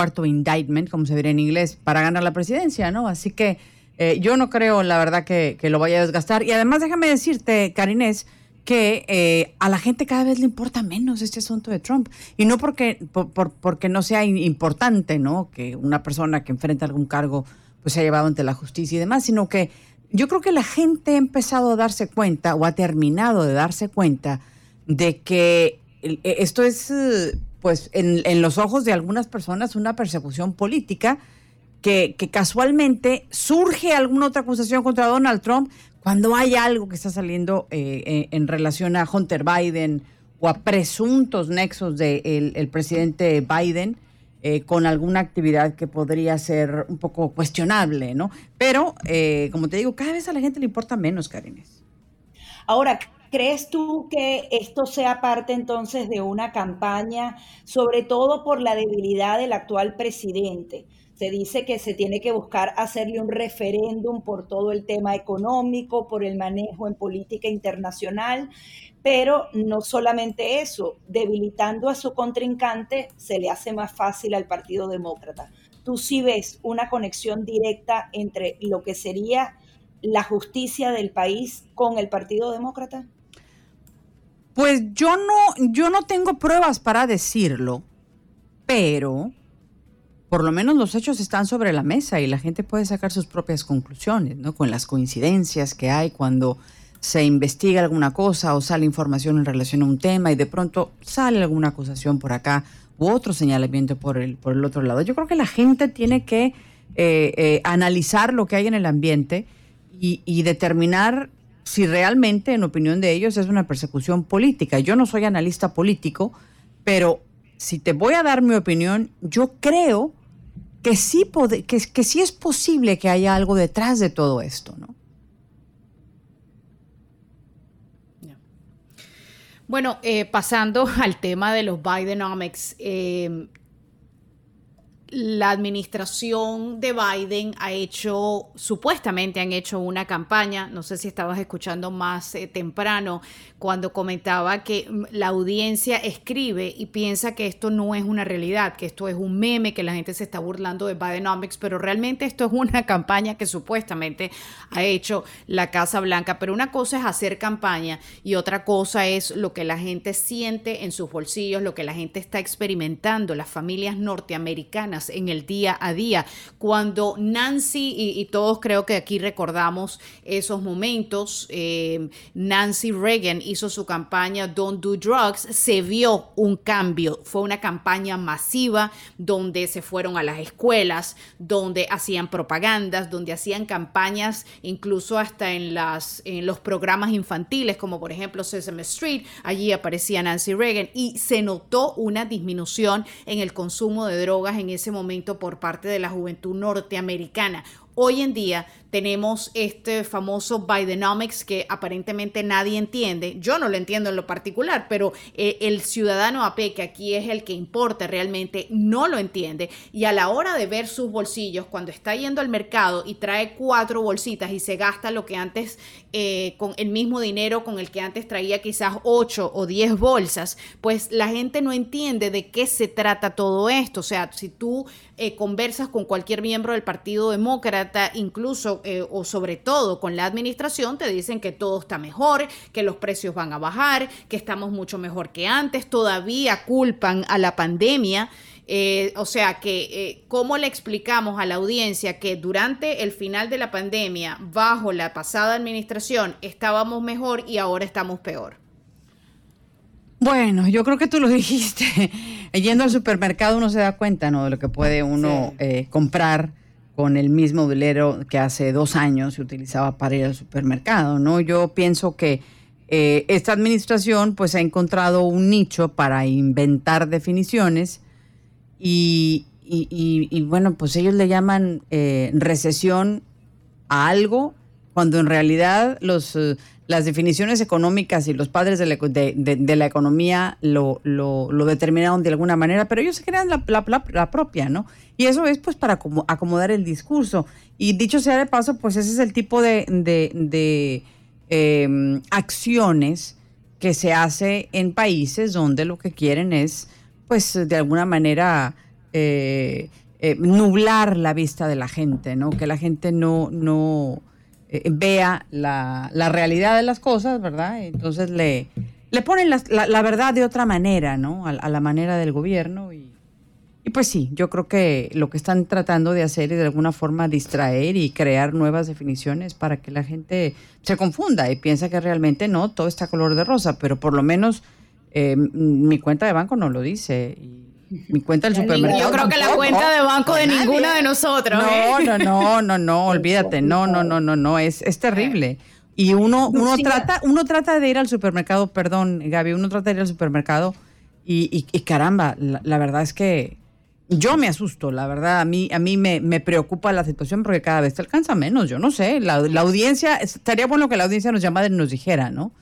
[SPEAKER 8] cuarto indictment, como se diría en inglés, para ganar la presidencia, ¿no? Así que eh, yo no creo, la verdad, que, lo vaya a desgastar. Y además, déjame decirte, Karinés, que eh, a la gente cada vez le importa menos este asunto de Trump. Y no porque, por, porque no sea importante, ¿no? Que una persona que enfrenta algún cargo pues se ha llevado ante la justicia y demás, sino que yo creo que la gente ha empezado a darse cuenta o ha terminado de darse cuenta de que esto es pues en, los ojos de algunas personas una persecución política que, casualmente surge alguna otra acusación contra Donald Trump cuando hay algo que está saliendo eh, eh, en relación a Hunter Biden o a presuntos nexos del el presidente Biden eh, con alguna actividad que podría ser un poco cuestionable, ¿no? Pero, como te digo, cada vez a la gente le importa menos, Karines.
[SPEAKER 1] Ahora, ¿Crees tú que esto sea parte entonces de una campaña, sobre todo por la debilidad del actual presidente? Se dice que se tiene que buscar hacerle un referéndum por todo el tema económico, por el manejo en política internacional, pero no solamente eso, debilitando a su contrincante se le hace más fácil al Partido Demócrata. ¿Tú sí ves una conexión directa entre lo que sería la justicia del país con el Partido Demócrata?
[SPEAKER 8] Pues yo no, yo no tengo pruebas para decirlo, pero por lo menos los hechos están sobre la mesa y la gente puede sacar sus propias conclusiones, ¿no? Con las coincidencias que hay cuando se investiga alguna cosa o sale información en relación a un tema y de pronto sale alguna acusación por acá u otro señalamiento por el, por el otro lado. Yo creo que la gente tiene que eh, eh, analizar lo que hay en el ambiente y, y determinar si realmente, en opinión de ellos, es una persecución política. Yo no soy analista político, pero si te voy a dar mi opinión, yo creo que sí, que, sí es posible que haya algo detrás de todo esto, ¿no?
[SPEAKER 2] Bueno, eh, pasando al tema de los Bidenomics, la administración de Biden ha hecho, supuestamente han hecho una campaña, no sé si estabas escuchando más eh, temprano, cuando comentaba que mm, la audiencia escribe y piensa que esto no es una realidad, que esto es un meme, que la gente se está burlando de Bidenomics, pero realmente esto es una campaña que supuestamente ha hecho la Casa Blanca. Pero una cosa es hacer campaña y otra cosa es lo que la gente siente en sus bolsillos, lo que la gente está experimentando, las familias norteamericanas en el día a día. Cuando Nancy, y, todos creo que aquí recordamos esos momentos, eh, Nancy Reagan hizo su campaña Don't Do Drugs, se vio un cambio. Fue una campaña masiva donde se fueron a las escuelas, donde hacían propagandas, donde hacían campañas incluso hasta en, las, en los programas infantiles, como por ejemplo Sesame Street, allí aparecía Nancy Reagan y se notó una disminución en el consumo de drogas en ese momento por parte de la juventud norteamericana. Hoy en día tenemos este famoso Bidenomics que aparentemente nadie entiende. Yo no lo entiendo en lo particular, pero eh, el ciudadano AP, que aquí es el que importa realmente, no lo entiende. Y a la hora de ver sus bolsillos, cuando está yendo al mercado y trae cuatro bolsitas y se gasta lo que antes, eh, con el mismo dinero con el que antes traía quizás ocho o diez bolsas, pues la gente no entiende de qué se trata todo esto. O sea, si tú eh, conversas con cualquier miembro del Partido Demócrata, incluso eh, o sobre todo con la administración te dicen que todo está mejor, que los precios van a bajar, que estamos mucho mejor que antes, todavía culpan a la pandemia. Eh, o sea que, eh, ¿cómo le explicamos a la audiencia que durante el final de la pandemia, bajo la pasada administración, estábamos mejor y ahora estamos peor?
[SPEAKER 8] Bueno, yo creo que tú lo dijiste. yendo al supermercado uno se da cuenta, ¿no? De lo que puede uno eh, comprar con el mismo velero que hace dos años se utilizaba para ir al supermercado, ¿no? Yo pienso que eh, esta administración pues ha encontrado un nicho para inventar definiciones y, bueno, pues ellos le llaman eh, recesión a algo cuando en realidad los, eh, las definiciones económicas y los padres de la, de, la economía lo, lo, determinaron de alguna manera, pero ellos se crean la, la, propia, ¿no? Y eso es pues para acomodar el discurso. Y dicho sea de paso, pues ese es el tipo de Em, acciones que se hace en países donde lo que quieren es, pues, de alguna manera eh, eh, nublar la vista de la gente, ¿no? Que la gente no, no eh, vea la, realidad de las cosas, ¿verdad? Entonces le, le ponen la, verdad de otra manera, ¿no? A, a la manera del gobierno y y pues sí, yo creo que lo que están tratando de hacer es de alguna forma distraer y crear nuevas definiciones para que la gente se confunda y piensa que realmente no, todo está color de rosa, pero por lo menos eh, mi cuenta de banco no lo dice. Y mi cuenta del supermercado.
[SPEAKER 2] Yo creo que la cuenta de banco de ninguna de nosotros.
[SPEAKER 8] No, ¿eh? no, no, no, no, olvídate. No, no, no, no, no, es, es terrible. Y uno, uno trata, uno trata de ir al supermercado, perdón, Gaby, uno trata de ir al supermercado y, y, caramba, la verdad es que yo me asusto, la verdad, a mí, a mí me, preocupa la situación porque cada vez te alcanza menos, yo no sé, la, audiencia, estaría bueno que la audiencia nos llamara y nos dijera, ¿no?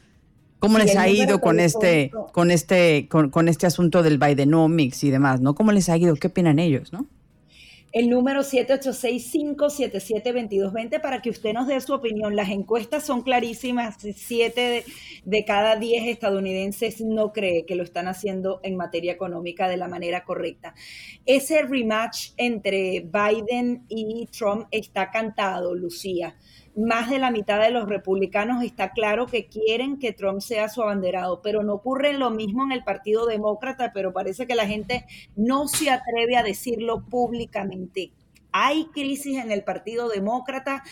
[SPEAKER 8] ¿Cómo les ha ido con este, con este, con, con este asunto del Bidenomics y demás, ¿no? ¿Cómo les ha ido? ¿Qué opinan ellos, no?
[SPEAKER 1] el número 786-577-2220 para que usted nos dé su opinión. Las encuestas son clarísimas. Siete de, cada diez estadounidenses no cree que lo están haciendo en materia económica de la manera correcta. Ese rematch entre Biden y Trump está cantado, Lucía más de la mitad de los republicanos está claro que quieren que Trump sea su abanderado, pero no ocurre lo mismo en el Partido Demócrata, pero parece que la gente no se atreve a decirlo públicamente. Hay crisis en el Partido Demócrata,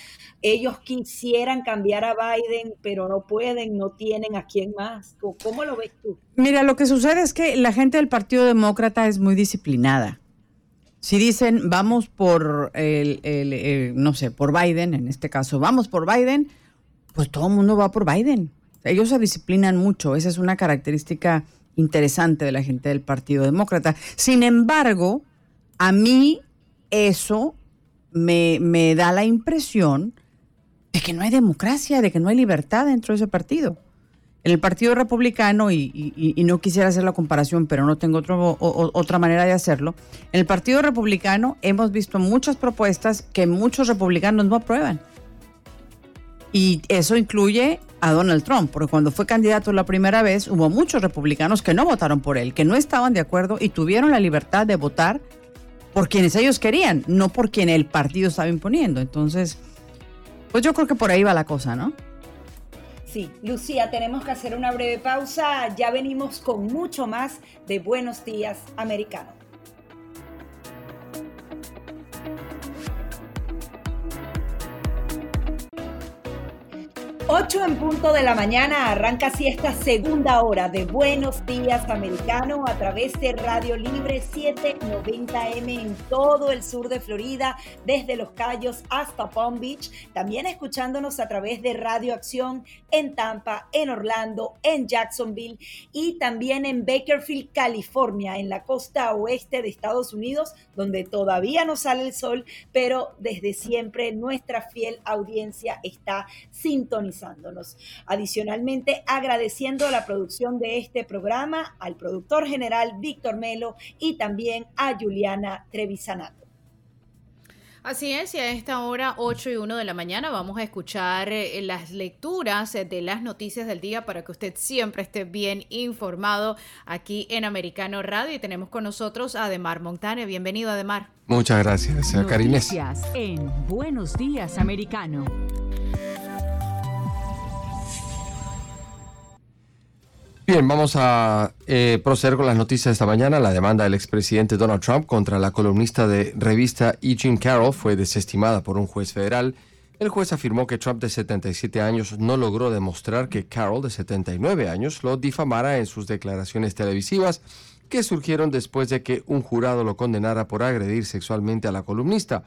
[SPEAKER 1] ellos quisieran cambiar a Biden, pero no pueden, no tienen a quién más. ¿Cómo lo ves tú?
[SPEAKER 8] Mira, lo que sucede es que la gente del Partido Demócrata es muy disciplinada si dicen vamos por el, no sé, por Biden, en este caso, vamos por Biden, pues todo el mundo va por Biden. Ellos se disciplinan mucho, esa es una característica interesante de la gente del Partido Demócrata. Sin embargo, a mí eso me, me da la impresión de que no hay democracia, de que no hay libertad dentro de ese partido. En el Partido Republicano, y, no quisiera hacer la comparación, pero no tengo otro, otra manera de hacerlo, en el Partido Republicano hemos visto muchas propuestas que muchos republicanos no aprueban. Y eso incluye a Donald Trump, porque cuando fue candidato la primera vez hubo muchos republicanos que no votaron por él, que no estaban de acuerdo y tuvieron la libertad de votar por quienes ellos querían, no por quien el partido estaba imponiendo. Entonces, pues yo creo que por ahí va la cosa, ¿no?
[SPEAKER 1] Sí, Lucía, tenemos que hacer una breve pausa. Ya venimos con mucho más de Buenos Días Americano. 8 en punto de la mañana arranca así esta segunda hora de Buenos Días Americano a través de Radio Libre 790M en todo el sur de Florida, desde Los Cayos hasta Palm Beach. También escuchándonos a través de Radio Acción en Tampa, en Orlando, en Jacksonville y también en Bakerfield, California, en la costa oeste de Estados Unidos, donde todavía no sale el sol, pero desde siempre nuestra fiel audiencia está sintonizada Adicionalmente, agradeciendo la producción de este programa al productor general Víctor Melo y también a Juliana Trevisanato.
[SPEAKER 2] Así es, y a esta hora, 8 y 1 de la mañana, vamos a escuchar eh, las lecturas eh, de las noticias del día para que usted siempre esté bien informado aquí en Americano Radio. Y tenemos con nosotros a Ademar Montane. Bienvenido, Ademar.
[SPEAKER 6] Muchas gracias, Karines.
[SPEAKER 3] Gracias en Buenos Días, Americano.
[SPEAKER 6] Bien, vamos a eh, proceder con las noticias de esta mañana. La demanda del expresidente Donald Trump contra la columnista de revista E. Jean Carroll fue desestimada por un juez federal. El juez afirmó que Trump de 77 años no logró demostrar que Carroll de 79 años lo difamara en sus declaraciones televisivas que surgieron después de que un jurado lo condenara por agredir sexualmente a la columnista.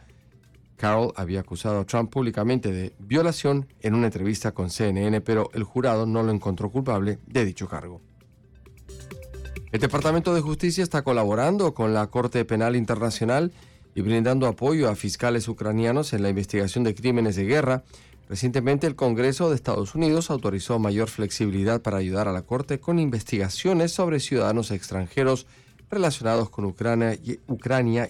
[SPEAKER 6] Carroll había acusado a Trump públicamente de violación en una entrevista con CNN, pero el jurado no lo encontró culpable de dicho cargo. El Departamento de Justicia está colaborando con la Corte Penal Internacional y brindando apoyo a fiscales ucranianos en la investigación de crímenes de guerra. Recientemente el Congreso de Estados Unidos autorizó mayor flexibilidad para ayudar a la Corte con investigaciones sobre ciudadanos extranjeros relacionados con Ucrania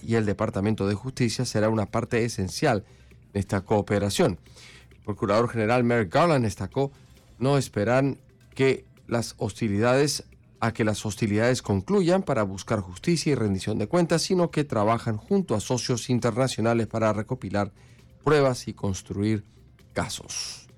[SPEAKER 6] y, el Departamento de Justicia será una parte esencial de esta cooperación. El Procurador General Merrick Garland destacó no esperan que las hostilidades a que las hostilidades concluyan para buscar justicia y rendición de cuentas, sino que trabajan junto a socios internacionales para recopilar pruebas y construir casos.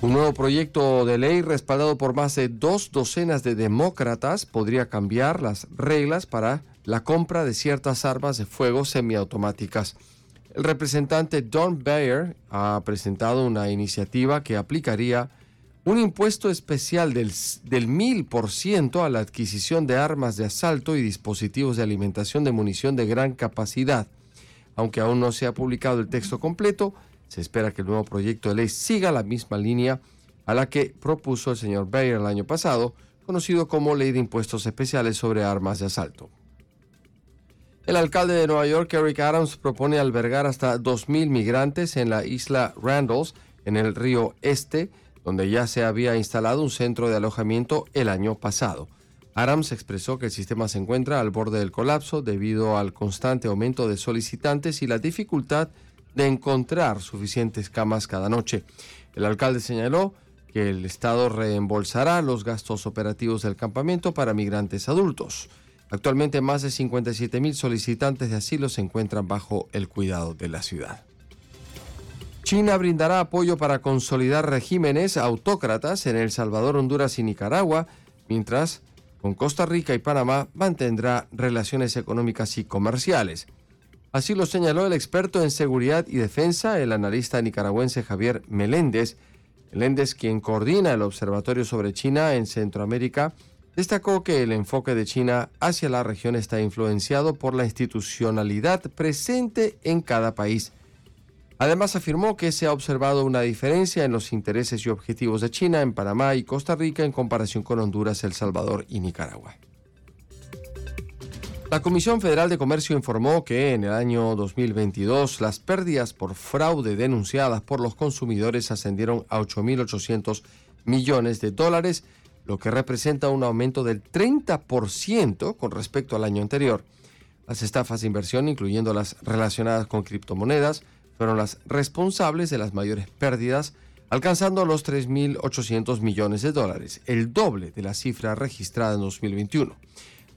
[SPEAKER 6] Un nuevo proyecto de ley respaldado por más de dos docenas de demócratas podría cambiar las reglas para la compra de ciertas armas de fuego semiautomáticas. El representante Don Bayer ha presentado una iniciativa que aplicaría un impuesto especial del, del 1000% a la adquisición de armas de asalto y dispositivos de alimentación de munición de gran capacidad. Aunque aún no se ha publicado el texto completo, se espera que el nuevo proyecto de ley siga la misma línea a la que propuso el señor Bayer el año pasado, conocido como Ley de Impuestos Especiales sobre Armas de Asalto. El alcalde de Nueva York, Eric Adams, propone albergar hasta 2.000 migrantes en la isla Randalls, en el río Este, donde ya se había instalado un centro de alojamiento el año pasado. Adams expresó que el sistema se encuentra al borde del colapso debido al constante aumento de solicitantes y la dificultad de encontrar suficientes camas cada noche. El alcalde señaló que el Estado reembolsará los gastos operativos del campamento para migrantes adultos. Actualmente más de 57 mil solicitantes de asilo se encuentran bajo el cuidado de la ciudad. China brindará apoyo para consolidar regímenes autócratas en El Salvador, Honduras y Nicaragua, mientras con Costa Rica y Panamá mantendrá relaciones económicas y comerciales. Así lo señaló el experto en seguridad y defensa, el analista nicaragüense Javier Meléndez. Meléndez, quien coordina el Observatorio sobre China en Centroamérica, destacó que el enfoque de China hacia la región está influenciado por la institucionalidad presente en cada país. Además afirmó que se ha observado una diferencia en los intereses y objetivos de China en Panamá y Costa Rica en comparación con Honduras, El Salvador y Nicaragua. La Comisión Federal de Comercio informó que en el año 2022 las pérdidas por fraude denunciadas por los consumidores ascendieron a 8.800 millones de dólares, lo que representa un aumento del 30% con respecto al año anterior. Las estafas de inversión, incluyendo las relacionadas con criptomonedas, fueron las responsables de las mayores pérdidas, alcanzando los 3.800 millones de dólares, el doble de la cifra registrada en 2021.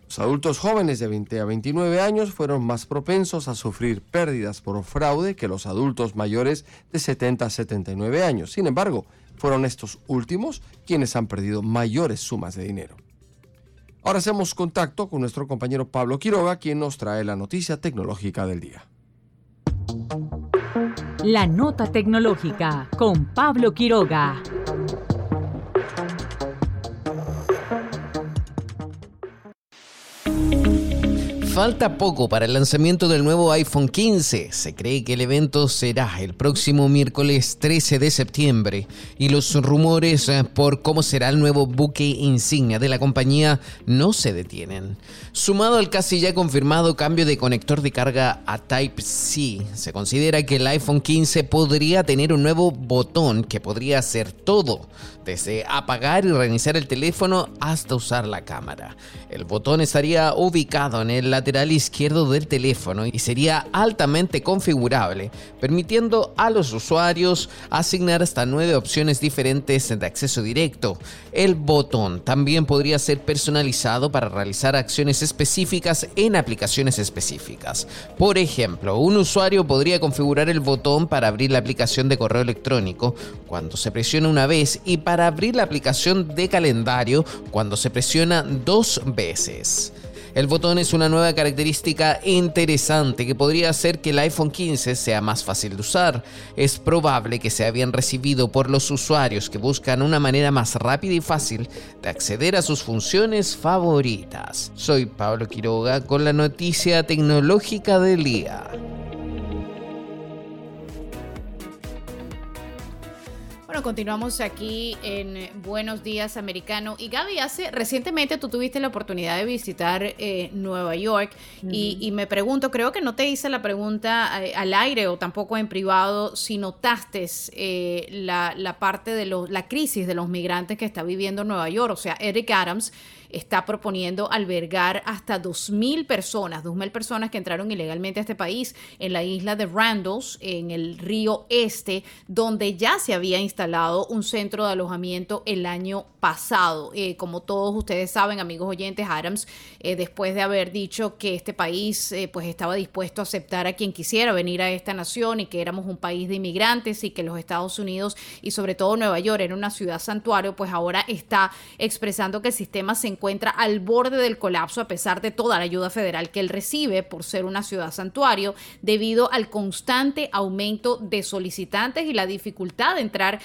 [SPEAKER 6] Los adultos jóvenes de 20 a 29 años fueron más propensos a sufrir pérdidas por fraude que los adultos mayores de 70 a 79 años. Sin embargo, fueron estos últimos quienes han perdido mayores sumas de dinero. Ahora hacemos contacto con nuestro compañero Pablo Quiroga, quien nos trae la noticia tecnológica del día.
[SPEAKER 3] La nota tecnológica con Pablo Quiroga.
[SPEAKER 9] Falta poco para el lanzamiento del nuevo iPhone 15. Se cree que el evento será el próximo miércoles 13 de septiembre y los rumores eh, por cómo será el nuevo buque insignia de la compañía no se detienen. Sumado al casi ya confirmado cambio de conector de carga a Type-C, se considera que el iPhone 15 podría tener un nuevo botón que podría hacer todo desde apagar y reiniciar el teléfono hasta usar la cámara. El botón estaría ubicado en el lateral izquierdo del teléfono y sería altamente configurable, permitiendo a los usuarios asignar hasta nueve opciones diferentes de acceso directo. El botón también podría ser personalizado para realizar acciones específicas en aplicaciones específicas. Por ejemplo, un usuario podría configurar el botón para abrir la aplicación de correo electrónico cuando se presiona una vez y para abrir la aplicación de calendario cuando se presiona dos veces. El botón es una nueva característica interesante que podría hacer que el iPhone 15 sea más fácil de usar. Es probable que sea bien recibido por los usuarios que buscan una manera más rápida y fácil de acceder a sus funciones favoritas. Soy Pablo Quiroga con la noticia tecnológica del día.
[SPEAKER 2] Bueno, continuamos aquí en Buenos Días Americano. Y Gaby, hace recientemente tú tuviste la oportunidad de visitar eh, Nueva York y, me pregunto, creo que no te hice la pregunta eh, al aire o tampoco en privado, si notaste eh, la, la, parte de los, la crisis de los migrantes que está viviendo Nueva York. O sea, Eric Adams está proponiendo albergar hasta 2.000 personas, 2.000 personas que entraron ilegalmente a este país en la isla de Randalls, en el río Este, donde ya se había instalado un centro de alojamiento el año pasado. Eh, como todos ustedes saben, amigos oyentes, Adams, eh, después de haber dicho que este país eh, pues estaba dispuesto a aceptar a quien quisiera venir a esta nación y que éramos un país de inmigrantes y que los Estados Unidos y sobre todo Nueva York era una ciudad santuario, pues ahora está expresando que el sistema se encuentra al borde del colapso a pesar de toda la ayuda federal que él recibe por ser una ciudad santuario, debido al constante aumento de solicitantes y la dificultad de entrar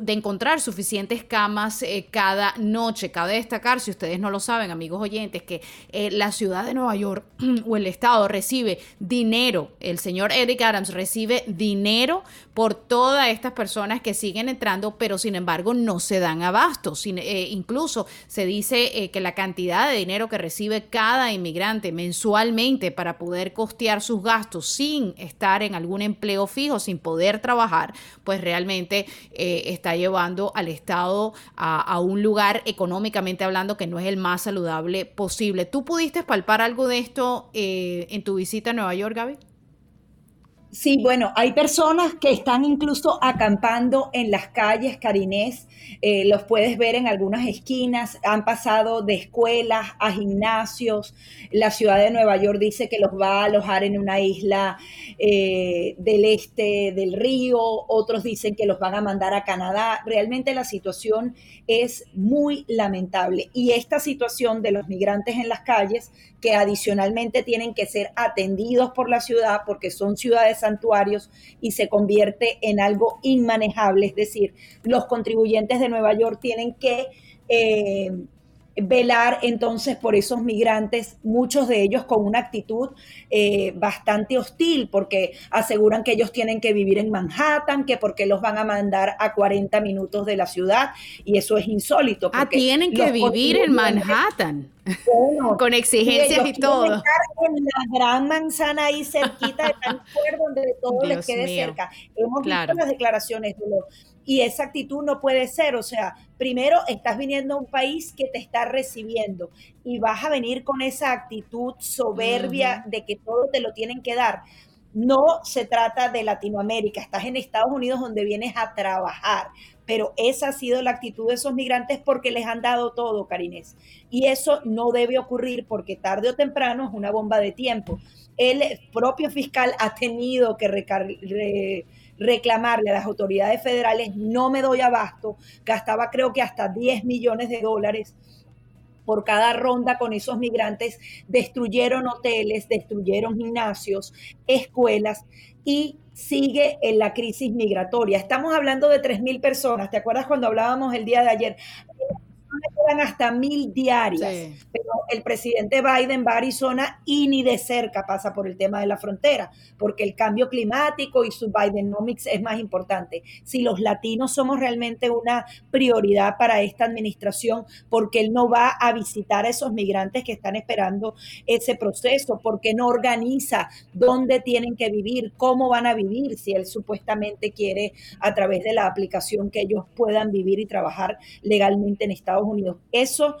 [SPEAKER 2] de encontrar suficientes camas eh, cada noche. Cabe destacar, si ustedes no lo saben, amigos oyentes, que eh, la ciudad de Nueva York o el estado recibe dinero. El señor Eric Adams recibe dinero por todas estas personas que siguen entrando, pero sin embargo no se dan abasto. Eh, incluso se dice que la cantidad de dinero que recibe cada inmigrante mensualmente para poder costear sus gastos sin estar en algún empleo fijo, sin poder trabajar, pues realmente eh, está llevando al Estado a, un lugar económicamente hablando que no es el más saludable posible. ¿Tú pudiste palpar algo de esto eh, en tu visita a Nueva York, Gaby?
[SPEAKER 1] Sí, bueno, hay personas que están incluso acampando en las calles, Carinés, eh, los puedes ver en algunas esquinas, han pasado de escuelas a gimnasios, la ciudad de Nueva York dice que los va a alojar en una isla eh, del este del río, otros dicen que los van a mandar a Canadá, realmente la situación es muy lamentable. Y esta situación de los migrantes en las calles que adicionalmente tienen que ser atendidos por la ciudad porque son ciudades santuarios y se convierte en algo inmanejable. Es decir, los contribuyentes de Nueva York tienen que eh, velar entonces por esos migrantes, muchos de ellos con una actitud eh, bastante hostil, porque aseguran que ellos tienen que vivir en Manhattan, que porque los van a mandar a 40 minutos de la ciudad, y eso es insólito.
[SPEAKER 2] Ah, tienen que vivir en Manhattan. con exigencias y, todo.
[SPEAKER 1] Estar en la gran manzana ahí cerquita de Vancouver, donde todo les quede cerca. Hemos visto las declaraciones de los y esa actitud no puede ser, o sea, primero estás viniendo a un país que te está recibiendo y vas a venir con esa actitud soberbia de que todo te lo tienen que dar. No se trata de Latinoamérica, estás en Estados Unidos donde vienes a trabajar, pero esa ha sido la actitud de esos migrantes porque les han dado todo, Carinés. Y eso no debe ocurrir porque tarde o temprano es una bomba de tiempo. El propio fiscal ha tenido que recargar reclamarle a las autoridades federales, no me doy abasto, gastaba creo que hasta 10 millones de dólares por cada ronda con esos migrantes, destruyeron hoteles, destruyeron gimnasios, escuelas y sigue en la crisis migratoria. Estamos hablando de 3.000 personas, ¿te acuerdas cuando hablábamos el día de ayer? Eran hasta mil diarias, pero el presidente Biden va a Arizona y ni de cerca pasa por el tema de la frontera, porque el cambio climático y su Bidenomics es más importante. Si los latinos somos realmente una prioridad para esta administración, porque él no va a visitar a esos migrantes que están esperando ese proceso, porque no organiza dónde tienen que vivir, cómo van a vivir, si él supuestamente quiere a través de la aplicación que ellos puedan vivir y trabajar legalmente en Estados Unidos. Eso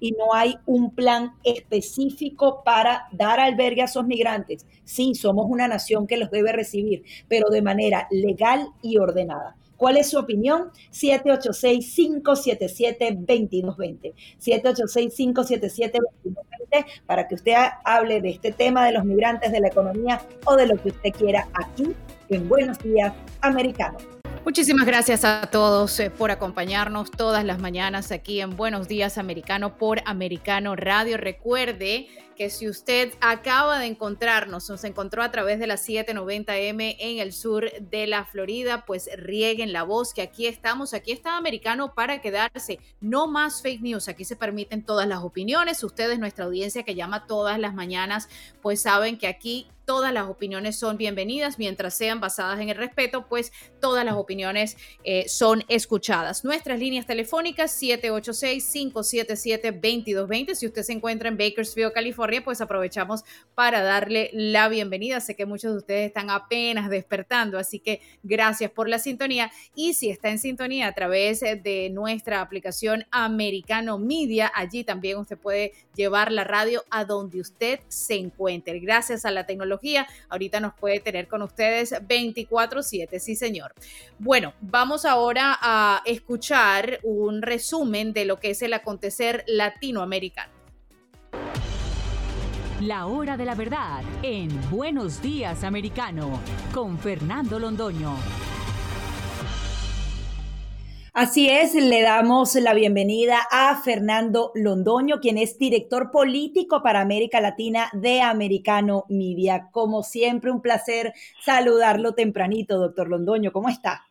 [SPEAKER 1] y no hay un plan específico para dar albergue a esos migrantes. Sí, somos una nación que los debe recibir, pero de manera legal y ordenada. ¿Cuál es su opinión? 786-577-2220. 786-577-2220 para que usted hable de este tema de los migrantes, de la economía o de lo que usted quiera aquí en Buenos Días Americanos.
[SPEAKER 2] Muchísimas gracias a todos eh, por acompañarnos todas las mañanas aquí en Buenos Días Americano por Americano Radio. Recuerde que si usted acaba de encontrarnos, nos encontró a través de la 790M en el sur de la Florida, pues rieguen la voz que aquí estamos, aquí está Americano para quedarse. No más fake news, aquí se permiten todas las opiniones. Ustedes, nuestra audiencia que llama todas las mañanas, pues saben que aquí todas las opiniones son bienvenidas mientras sean basadas en el respeto, pues todas las opiniones eh, son escuchadas. Nuestras líneas telefónicas 786-577-2220. Si usted se encuentra en Bakersfield, California, pues aprovechamos para darle la bienvenida. Sé que muchos de ustedes están apenas despertando, así que gracias por la sintonía. Y si está en sintonía a través de nuestra aplicación Americano Media, allí también usted puede llevar la radio a donde usted se encuentre. Gracias a la tecnología Ahorita nos puede tener con ustedes 24/7, sí señor. Bueno, vamos ahora a escuchar un resumen de lo que es el acontecer latinoamericano.
[SPEAKER 3] La hora de la verdad en Buenos Días Americano con Fernando Londoño.
[SPEAKER 1] Así es, le damos la bienvenida a Fernando Londoño, quien es director político para América Latina de Americano Media. Como siempre, un placer saludarlo tempranito, doctor Londoño. ¿Cómo está?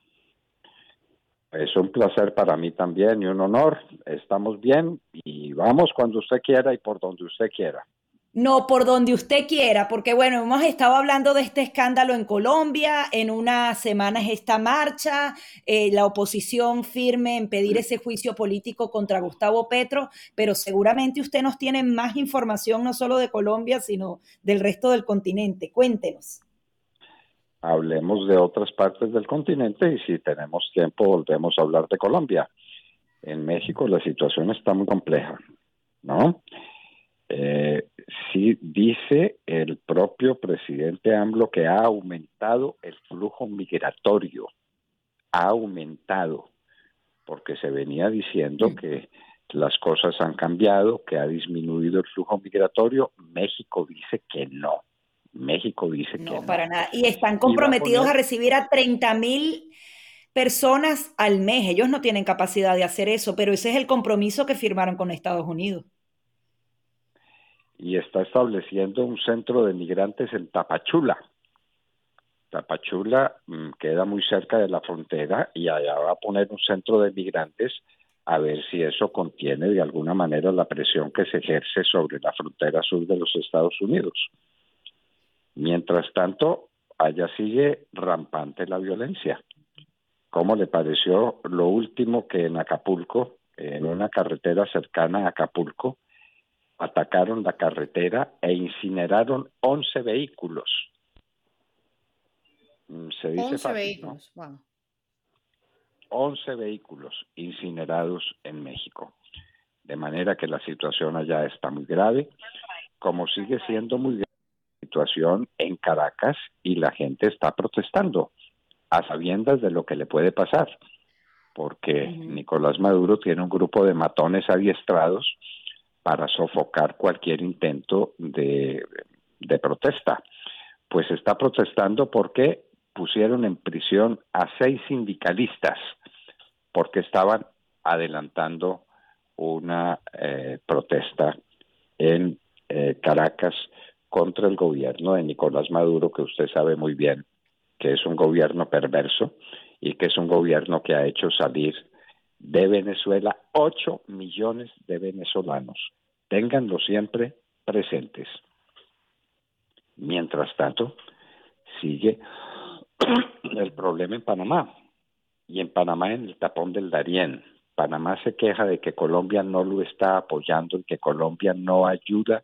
[SPEAKER 10] Es un placer para mí también y un honor. Estamos bien y vamos cuando usted quiera y por donde usted quiera.
[SPEAKER 1] No, por donde usted quiera, porque bueno, hemos estado hablando de este escándalo en Colombia, en unas semanas esta marcha, eh, la oposición firme en pedir ese juicio político contra Gustavo Petro, pero seguramente usted nos tiene más información no solo de Colombia, sino del resto del continente. Cuéntenos.
[SPEAKER 10] Hablemos de otras partes del continente y si tenemos tiempo volvemos a hablar de Colombia. En México la situación está muy compleja, ¿no? Eh, sí dice el propio presidente AMLO que ha aumentado el flujo migratorio, ha aumentado, porque se venía diciendo que las cosas han cambiado, que ha disminuido el flujo migratorio. México dice que no. México dice que no.
[SPEAKER 1] para nada. Y están comprometidos a, recibir a 30 mil personas al mes. Ellos no tienen capacidad de hacer eso, pero ese es el compromiso que firmaron con Estados Unidos
[SPEAKER 10] y está estableciendo un centro de migrantes en Tapachula. Tapachula mm, queda muy cerca de la frontera y allá va a poner un centro de migrantes a ver si eso contiene de alguna manera la presión que se ejerce sobre la frontera sur de los Estados Unidos. Mientras tanto, allá sigue rampante la violencia. ¿Cómo le pareció lo último que en Acapulco, en una carretera cercana a Acapulco, atacaron la carretera e incineraron 11 vehículos.
[SPEAKER 2] Mm, se dice 11 vehículos,
[SPEAKER 10] 11 vehículos incinerados en México. De manera que la situación allá está muy grave, como sigue siendo muy grave la situación en Caracas y la gente está protestando a sabiendas de lo que le puede pasar, porque Nicolás Maduro tiene un grupo de matones adiestrados para sofocar cualquier intento de, protesta. Pues está protestando porque pusieron en prisión a seis sindicalistas porque estaban adelantando una eh, protesta en eh, Caracas contra el gobierno de Nicolás Maduro, que usted sabe muy bien que es un gobierno perverso y que es un gobierno que ha hecho salir de Venezuela 8 millones de venezolanos. Ténganlo siempre presentes. Mientras tanto, sigue el problema en Panamá y en Panamá en el tapón del Darién. Panamá se queja de que Colombia no lo está apoyando y que Colombia no ayuda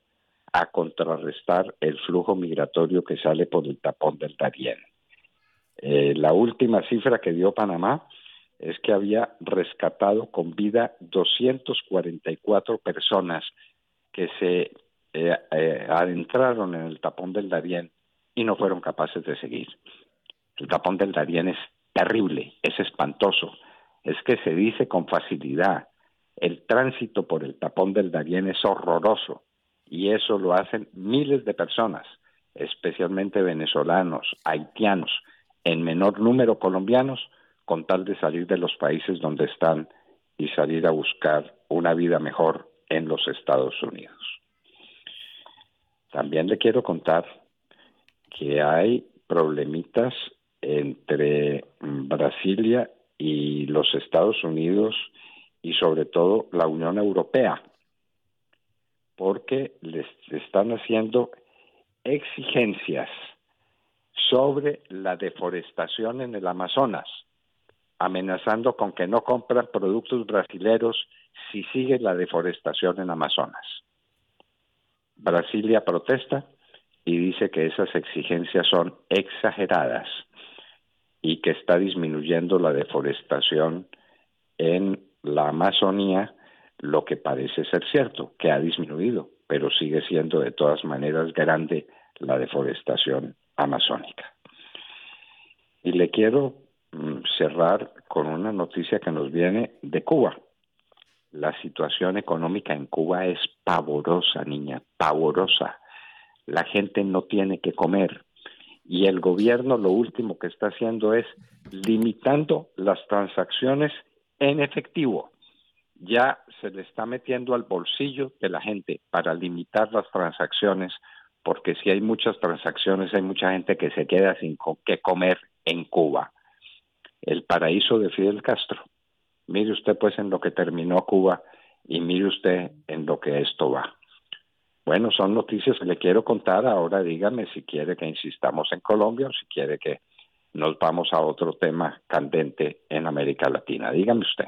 [SPEAKER 10] a contrarrestar el flujo migratorio que sale por el tapón del Darién. Eh, la última cifra que dio Panamá es que había rescatado con vida 244 personas que se eh, eh, adentraron en el tapón del Darién y no fueron capaces de seguir. El tapón del Darién es terrible, es espantoso, es que se dice con facilidad, el tránsito por el tapón del Darién es horroroso y eso lo hacen miles de personas, especialmente venezolanos, haitianos, en menor número colombianos, con tal de salir de los países donde están y salir a buscar una vida mejor en los Estados Unidos. También le quiero contar que hay problemitas entre Brasilia y los Estados Unidos y sobre todo la Unión Europea, porque les están haciendo exigencias sobre la deforestación en el Amazonas, amenazando con que no compran productos brasileros si sigue la deforestación en Amazonas. Brasilia protesta y dice que esas exigencias son exageradas y que está disminuyendo la deforestación en la Amazonía, lo que parece ser cierto, que ha disminuido, pero sigue siendo de todas maneras grande la deforestación amazónica. Y le quiero cerrar con una noticia que nos viene de Cuba. La situación económica en Cuba es pavorosa, niña, pavorosa. La gente no tiene que comer, y el gobierno lo último que está haciendo es limitando las transacciones en efectivo. Ya se le está metiendo al bolsillo de la gente para limitar las transacciones, porque si hay muchas transacciones hay mucha gente que se queda sin qué comer en Cuba, el paraíso de Fidel Castro. Mire usted pues en lo que terminó Cuba y mire usted en lo que esto va. Bueno, son noticias que le quiero contar. Ahora dígame si quiere que insistamos en Colombia o si quiere que nos vamos a otro tema candente en América Latina. Dígame usted.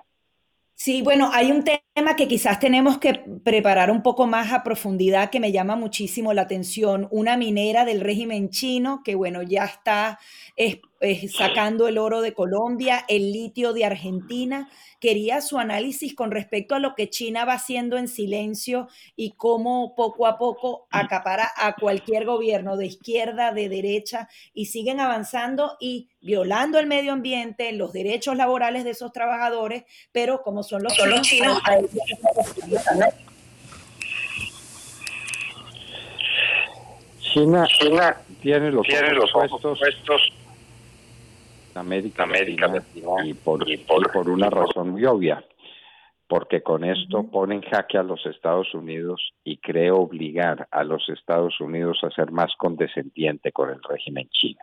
[SPEAKER 1] Sí, bueno, hay un tema que quizás tenemos que preparar un poco más a profundidad que me llama muchísimo la atención. Una minera del régimen chino que, bueno, ya está sacando el oro de Colombia, el litio de Argentina. Quería su análisis con respecto a lo que China va haciendo en silencio y cómo poco a poco acapara a cualquier gobierno de izquierda, de derecha, y siguen avanzando y violando el medio ambiente, los derechos laborales de esos trabajadores, pero como son los, son chinos,
[SPEAKER 10] China, China tiene los, tiene los puestos América, América y, por, por, una razón muy obvia, porque con esto ponen jaque a los Estados Unidos y creo obligar a los Estados Unidos a ser más condescendiente con el régimen chino.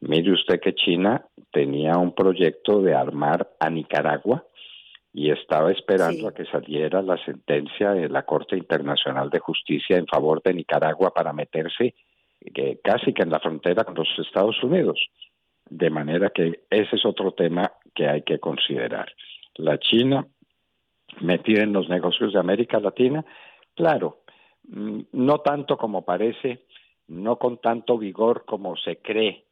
[SPEAKER 10] Mire usted que China tenía un proyecto de armar a Nicaragua y estaba esperando a que saliera la sentencia de la Corte Internacional de Justicia en favor de Nicaragua para meterse eh, casi que en la frontera con los Estados Unidos. De manera que ese es otro tema que hay que considerar. La China metida en los negocios de América Latina, claro, mm, no tanto como parece, no con tanto vigor como se cree.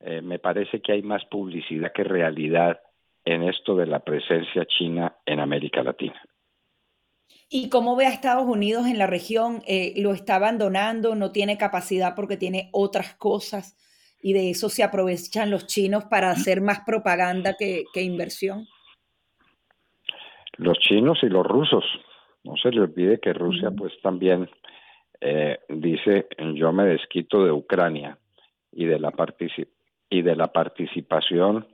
[SPEAKER 10] Eh, me parece que hay más publicidad que realidad en esto de la presencia china en América Latina.
[SPEAKER 1] ¿Y cómo ve a Estados Unidos en la región? Eh, ¿Lo está abandonando? ¿No tiene capacidad porque tiene otras cosas? Y de eso se aprovechan los chinos para hacer más propaganda que, inversión?
[SPEAKER 10] Los chinos y los rusos. No se le olvide que Rusia pues también eh, dice yo me desquito de Ucrania y de la y de la participación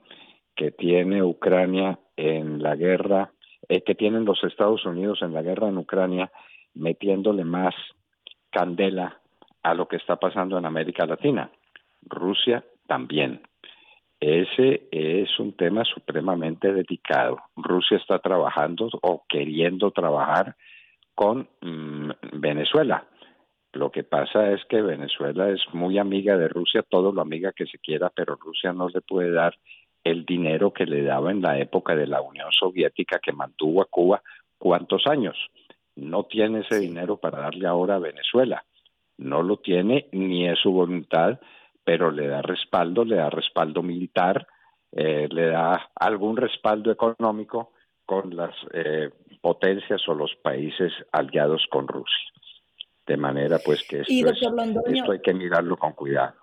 [SPEAKER 10] que tiene Ucrania en la guerra, eh, que tienen los Estados Unidos en la guerra en Ucrania, metiéndole más candela a lo que está pasando en América Latina. Rusia también. Ese es un tema supremamente delicado. Rusia está trabajando o queriendo trabajar con mm, Venezuela. Lo que pasa es que Venezuela es muy amiga de Rusia, todo lo amiga que se quiera, pero Rusia no le puede dar el dinero que le daba en la época de la Unión Soviética que mantuvo a Cuba cuántos años. No tiene ese dinero para darle ahora a Venezuela. No lo tiene ni es su voluntad pero le da respaldo, le da respaldo militar, eh, le da algún respaldo económico con las eh, potencias o los países aliados con Rusia. De manera pues que esto, hay que mirarlo con cuidado.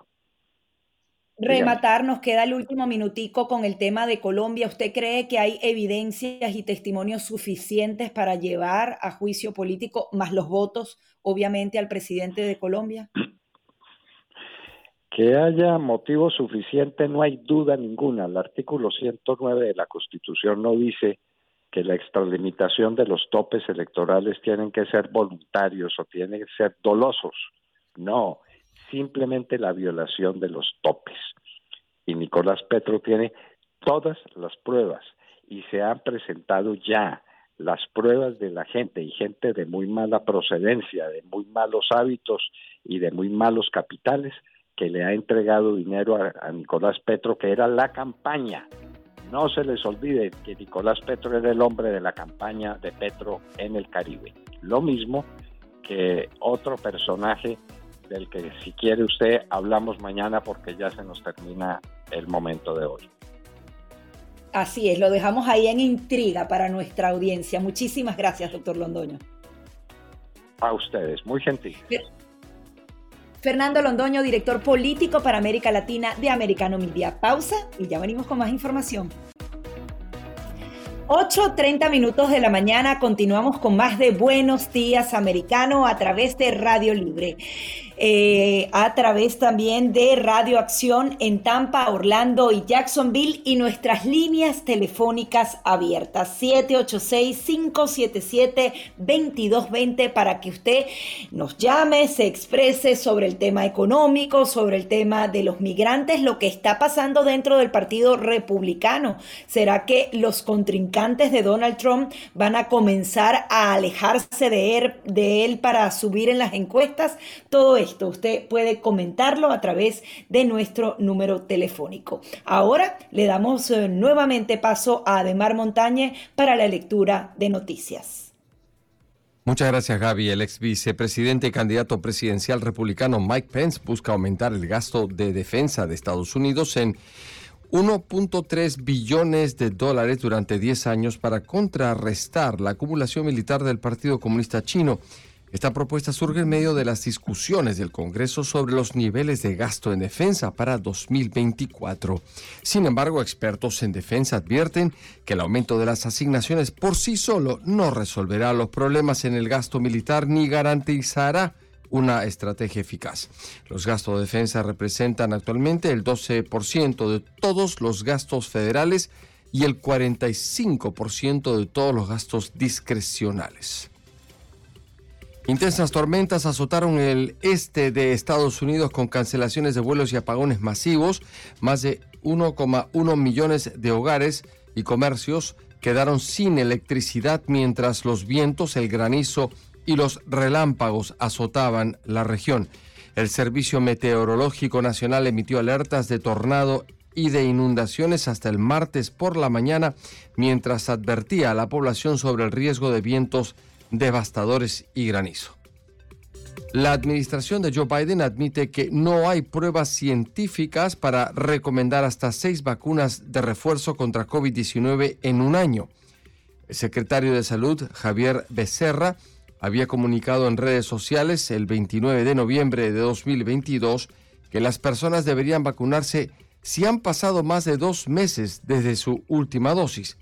[SPEAKER 1] Rematar, nos queda el último minutico con el tema de Colombia. ¿Usted cree que hay evidencias y testimonios suficientes para llevar a juicio político, más los votos, obviamente, al presidente de Colombia?
[SPEAKER 10] Que haya motivo suficiente, no hay duda ninguna. El artículo 109 de la Constitución no dice que la extralimitación de los topes electorales tienen que ser voluntarios o tienen que ser dolosos. No, simplemente la violación de los topes. Y Nicolás Petro tiene todas las pruebas y se han presentado ya las pruebas de la gente y gente de muy mala procedencia, de muy malos hábitos y de muy malos capitales que le ha entregado dinero a, Nicolás Petro, que era la campaña. No se les olvide que Nicolás Petro era el hombre de la campaña de Petro en el Caribe. Lo mismo que otro personaje del que si quiere usted hablamos mañana porque ya se nos termina el momento de hoy.
[SPEAKER 1] Así es, lo dejamos ahí en intriga para nuestra audiencia. Muchísimas gracias, doctor Londoño.
[SPEAKER 10] A ustedes, muy gentil.
[SPEAKER 1] Fernando Londoño, director político para América Latina de Americano Media. Pausa y ya venimos con más información. 8.30 minutos de la mañana continuamos con más de Buenos Días Americano a través de Radio Libre. Eh, a través también de Radio Acción en Tampa, Orlando y Jacksonville y nuestras líneas telefónicas abiertas 786-577-2220 para que usted nos llame, se exprese sobre el tema económico, sobre el tema de los migrantes, lo que está pasando dentro del Partido Republicano. ¿Será que los contrincantes de Donald Trump van a comenzar a alejarse de él, de él para subir en las encuestas? Todo esto usted puede comentarlo a través de nuestro número telefónico. Ahora le damos eh, nuevamente paso a Ademar Montañe para la lectura de noticias.
[SPEAKER 6] Muchas gracias, Gaby. El ex vicepresidente y candidato presidencial republicano Mike Pence busca aumentar el gasto de defensa de Estados Unidos en 1.3 billones de dólares durante 10 años para contrarrestar la acumulación militar del Partido Comunista Chino. Esta propuesta surge en medio de las discusiones del Congreso sobre los niveles de gasto en defensa para 2024. Sin embargo, expertos en defensa advierten que el aumento de las asignaciones por sí solo no resolverá los problemas en el gasto militar ni garantizará una estrategia eficaz. Los gastos de defensa representan actualmente el 12% de todos los gastos federales y el 45% de todos los gastos discrecionales. Intensas tormentas azotaron el este de Estados Unidos con cancelaciones de vuelos y apagones masivos. Más de 1,1 millones de hogares y comercios quedaron sin electricidad mientras los vientos, el granizo y los relámpagos azotaban la región. El Servicio Meteorológico Nacional emitió alertas de tornado y de inundaciones hasta el martes por la mañana, mientras advertía a la población sobre el riesgo de vientos devastadores y granizo. La administración de Joe Biden admite que no hay pruebas científicas para recomendar hasta seis vacunas de refuerzo contra COVID-19 en un año. El secretario de Salud, Javier Becerra, había comunicado en redes sociales el 29 de noviembre de 2022 que las personas deberían vacunarse si han pasado más de dos meses desde su última dosis.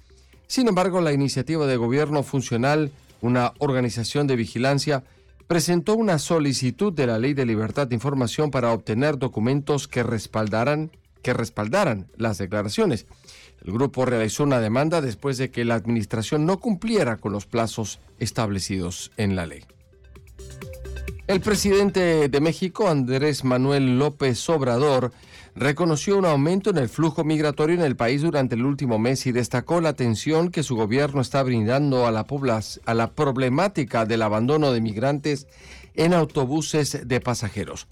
[SPEAKER 6] Sin embargo, la iniciativa de gobierno funcional una organización de vigilancia, presentó una solicitud de la Ley de Libertad de Información para obtener documentos que respaldaran, que las declaraciones. El grupo realizó una demanda después de que la administración no cumpliera con los plazos establecidos en la ley. El presidente de México, Andrés Manuel López Obrador, reconoció un aumento en el flujo migratorio en el país durante el último mes y destacó la atención que su gobierno está brindando a la, a la problemática del abandono de migrantes en autobuses de pasajeros.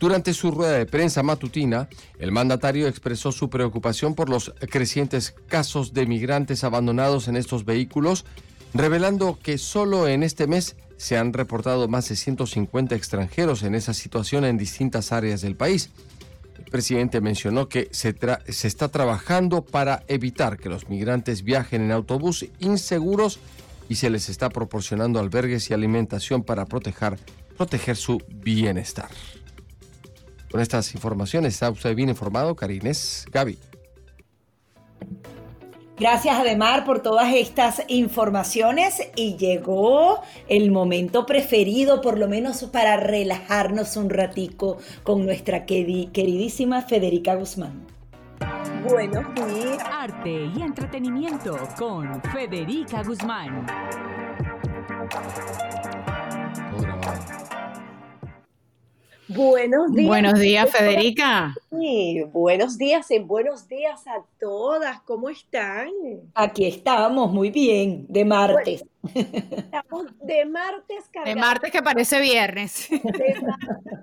[SPEAKER 6] Durante su rueda de prensa matutina, el mandatario expresó su preocupación por los crecientes casos de migrantes abandonados en estos vehículos, revelando que solo en este mes se han reportado más de 150 extranjeros en esa situación en distintas áreas del país. El presidente mencionó que se, está trabajando para evitar que los migrantes viajen en autobús inseguros y se les está proporcionando albergues y alimentación para proteger, proteger su bienestar. Con estas informaciones está usted bien informado, Karines Gaby.
[SPEAKER 1] Gracias Ademar por todas estas informaciones y llegó el momento preferido, por lo menos para relajarnos un ratico con nuestra queridísima Federica Guzmán.
[SPEAKER 3] Buenos días. Arte y entretenimiento con Federica Guzmán.
[SPEAKER 2] Buenos días. Buenos días, Federica.
[SPEAKER 11] Sí, buenos días y buenos días a todas. ¿Cómo están?
[SPEAKER 1] Aquí estamos, muy bien, de martes.
[SPEAKER 11] Estamos de martes
[SPEAKER 2] cargados. De martes que parece viernes. De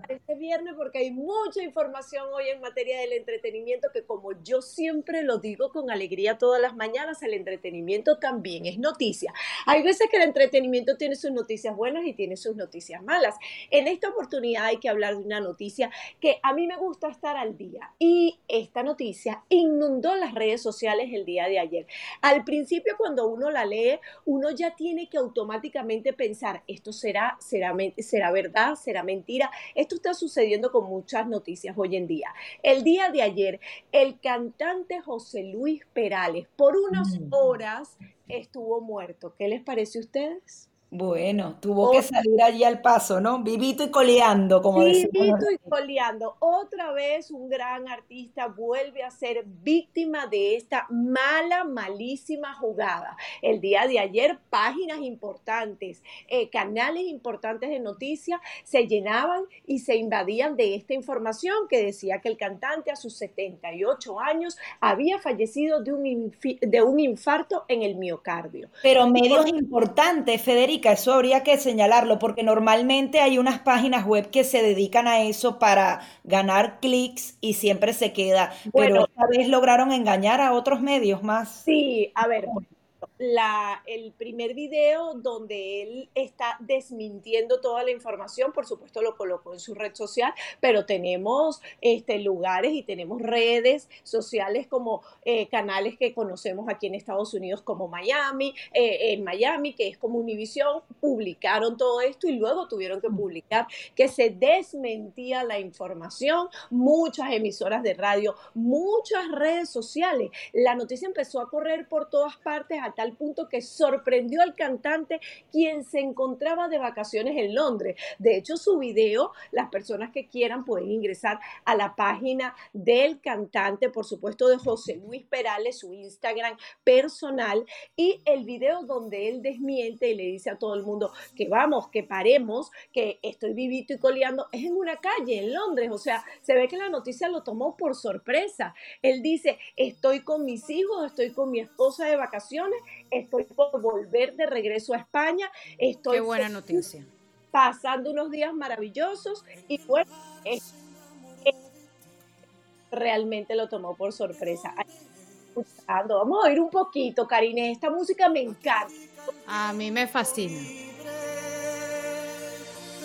[SPEAKER 11] parece viernes porque hay mucha información hoy en materia del entretenimiento que como yo siempre lo digo con alegría todas las mañanas, el entretenimiento también es noticia. Hay veces que el entretenimiento tiene sus noticias buenas y tiene sus noticias malas. En esta oportunidad hay que hablar de una noticia que a mí me gusta estar al día y esta noticia inundó las redes sociales el día de ayer. Al principio cuando uno la lee, uno ya tiene tiene que automáticamente pensar, esto será, será, será verdad, será mentira. Esto está sucediendo con muchas noticias hoy en día. El día de ayer, el cantante José Luis Perales por unas mm. horas estuvo muerto. ¿Qué les parece a ustedes?
[SPEAKER 1] Bueno, tuvo que salir allí al paso, ¿no? Vivito y coleando, como decimos.
[SPEAKER 11] Vivito y coleando. Otra vez un gran artista vuelve a ser víctima de esta mala, malísima jugada. El día de ayer, páginas importantes, eh, canales importantes de noticias se llenaban y se invadían de esta información que decía que el cantante a sus 78 años había fallecido de un, de un infarto en el miocardio.
[SPEAKER 1] Pero medios importantes, Federico eso habría que señalarlo, porque normalmente hay unas páginas web que se dedican a eso para ganar clics y siempre se queda. pero esta vez lograron engañar a otros medios más.
[SPEAKER 11] Sí, a ver, el primer video donde él está desmintiendo toda la información, por supuesto lo colocó en su red social, pero tenemos este, lugares y tenemos redes sociales como eh, canales que conocemos aquí en Estados Unidos como Miami, eh, en Miami, que es como Univision, publicaron todo esto y luego tuvieron que publicar que se desmentía la información, muchas emisoras de radio, muchas redes sociales. La noticia empezó a correr por todas partes a tal punto que sorprendió al cantante quien se encontraba de vacaciones en Londres. De hecho, su video, las personas que quieran pueden ingresar a la página del cantante, por supuesto, de José Luis Perales, su Instagram personal, y el video donde él desmiente y le dice a todo el mundo que vamos, que paremos, que estoy vivito y coleando, es en una calle en Londres. O sea, se ve que la noticia lo tomó por sorpresa. Él dice, estoy con mis hijos, estoy con mi esposa de vacaciones estoy por volver de regreso a España. Estoy
[SPEAKER 2] Qué buena noticia.
[SPEAKER 11] Pasando unos días maravillosos y bueno, realmente lo tomó por sorpresa. Vamos a oír un poquito, Karine. Esta música me encanta.
[SPEAKER 2] A mí me fascina.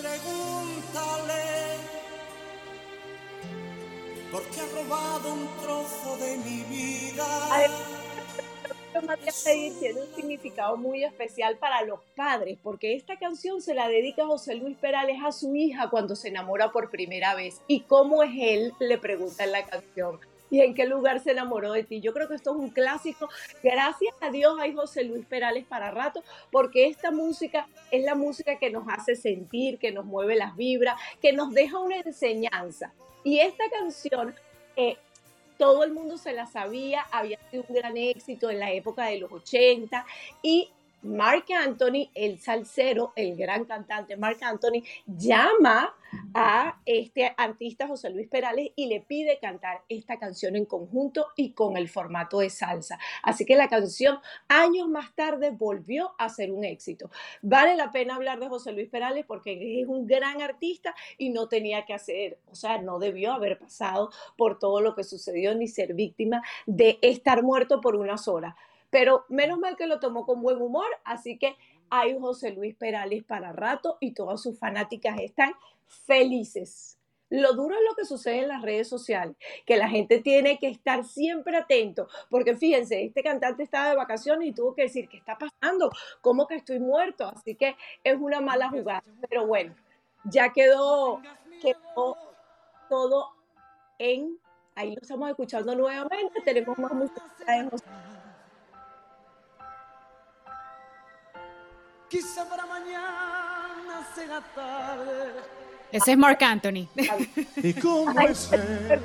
[SPEAKER 2] Pregúntale
[SPEAKER 11] porque ha robado un trozo de mi vida. María tiene un significado muy especial para los padres, porque esta canción se la dedica José Luis Perales a su hija cuando se enamora por primera vez. ¿Y cómo es él? Le pregunta en la canción. ¿Y en qué lugar se enamoró de ti? Yo creo que esto es un clásico. Gracias a Dios hay José Luis Perales para rato, porque esta música es la música que nos hace sentir, que nos mueve las vibras, que nos deja una enseñanza. Y esta canción eh, todo el mundo se la sabía, había sido un gran éxito en la época de los 80 y Mark Anthony, el salsero, el gran cantante Mark Anthony, llama a este artista José Luis Perales y le pide cantar esta canción en conjunto y con el formato de salsa. Así que la canción años más tarde volvió a ser un éxito. Vale la pena hablar de José Luis Perales porque es un gran artista y no tenía que hacer, o sea, no debió haber pasado por todo lo que sucedió ni ser víctima de estar muerto por unas horas. Pero menos mal que lo tomó con buen humor, así que hay José Luis Perales para rato y todas sus fanáticas están felices. Lo duro es lo que sucede en las redes sociales, que la gente tiene que estar siempre atento, porque fíjense, este cantante estaba de vacaciones y tuvo que decir, ¿qué está pasando? ¿Cómo que estoy muerto? Así que es una mala jugada, pero bueno, ya quedó, quedó todo en, ahí lo estamos escuchando nuevamente, tenemos más música en
[SPEAKER 12] Quizá para mañana sea tarde.
[SPEAKER 2] Ese es Mark Anthony.
[SPEAKER 12] ¿Y cómo es él?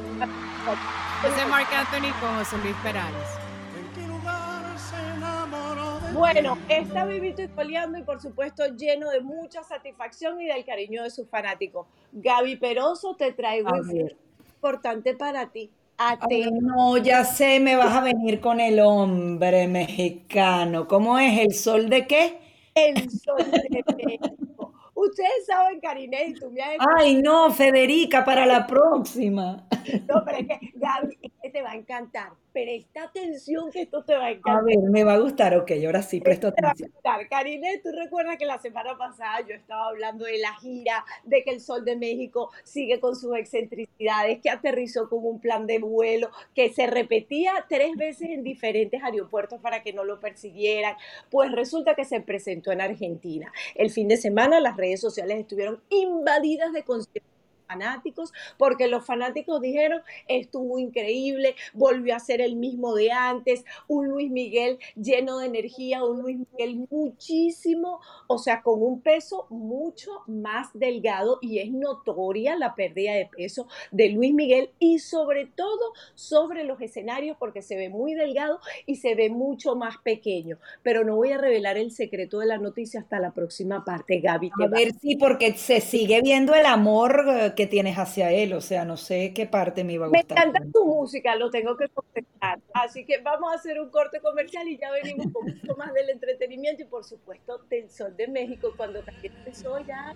[SPEAKER 2] Ese es Mark Anthony con José Luis Perales.
[SPEAKER 12] ¿En qué lugar se enamoró de
[SPEAKER 11] Bueno, está vivito y coleando y por supuesto lleno de mucha satisfacción y del cariño de sus fanáticos. Gaby Peroso, te traigo
[SPEAKER 1] A
[SPEAKER 11] información
[SPEAKER 1] ver.
[SPEAKER 11] importante para ti.
[SPEAKER 1] Ay, no, ya sé, me vas a venir con el hombre mexicano. ¿Cómo es? ¿El sol de qué?
[SPEAKER 11] El sol de México. Ustedes saben, Karine, y tú me has
[SPEAKER 1] Ay, no, Federica, para la próxima.
[SPEAKER 11] No, pero es que, Gaby, que te va a encantar. Presta atención que esto te va a
[SPEAKER 1] A
[SPEAKER 11] encantar.
[SPEAKER 1] ver, me va a gustar, ok, ahora sí, presto
[SPEAKER 11] Te va a
[SPEAKER 1] atención.
[SPEAKER 11] gustar. Karine, tú recuerdas que la semana pasada yo estaba hablando de la gira, de que el Sol de México sigue con sus excentricidades, que aterrizó con un plan de vuelo, que se repetía tres veces en diferentes aeropuertos para que no lo persiguieran. Pues resulta que se presentó en Argentina. El fin de semana las redes sociales estuvieron invadidas de conciertos fanáticos, porque los fanáticos dijeron, estuvo increíble, volvió a ser el mismo de antes, un Luis Miguel lleno de energía, un Luis Miguel muchísimo, o sea, con un peso mucho más delgado y es notoria la pérdida de peso de Luis Miguel y sobre todo sobre los escenarios porque se ve muy delgado y se ve mucho más pequeño, pero no voy a revelar el secreto de la noticia hasta la próxima parte, Gaby.
[SPEAKER 1] A ver, sí, porque se sigue viendo el amor eh, que tienes hacia él, o sea, no sé qué parte me iba a
[SPEAKER 11] Me
[SPEAKER 1] gustar.
[SPEAKER 11] encanta tu música, lo tengo que confesar. Así que vamos a hacer un corte comercial y ya venimos con mucho más del entretenimiento y por supuesto del sol de México cuando caliente el sol ya.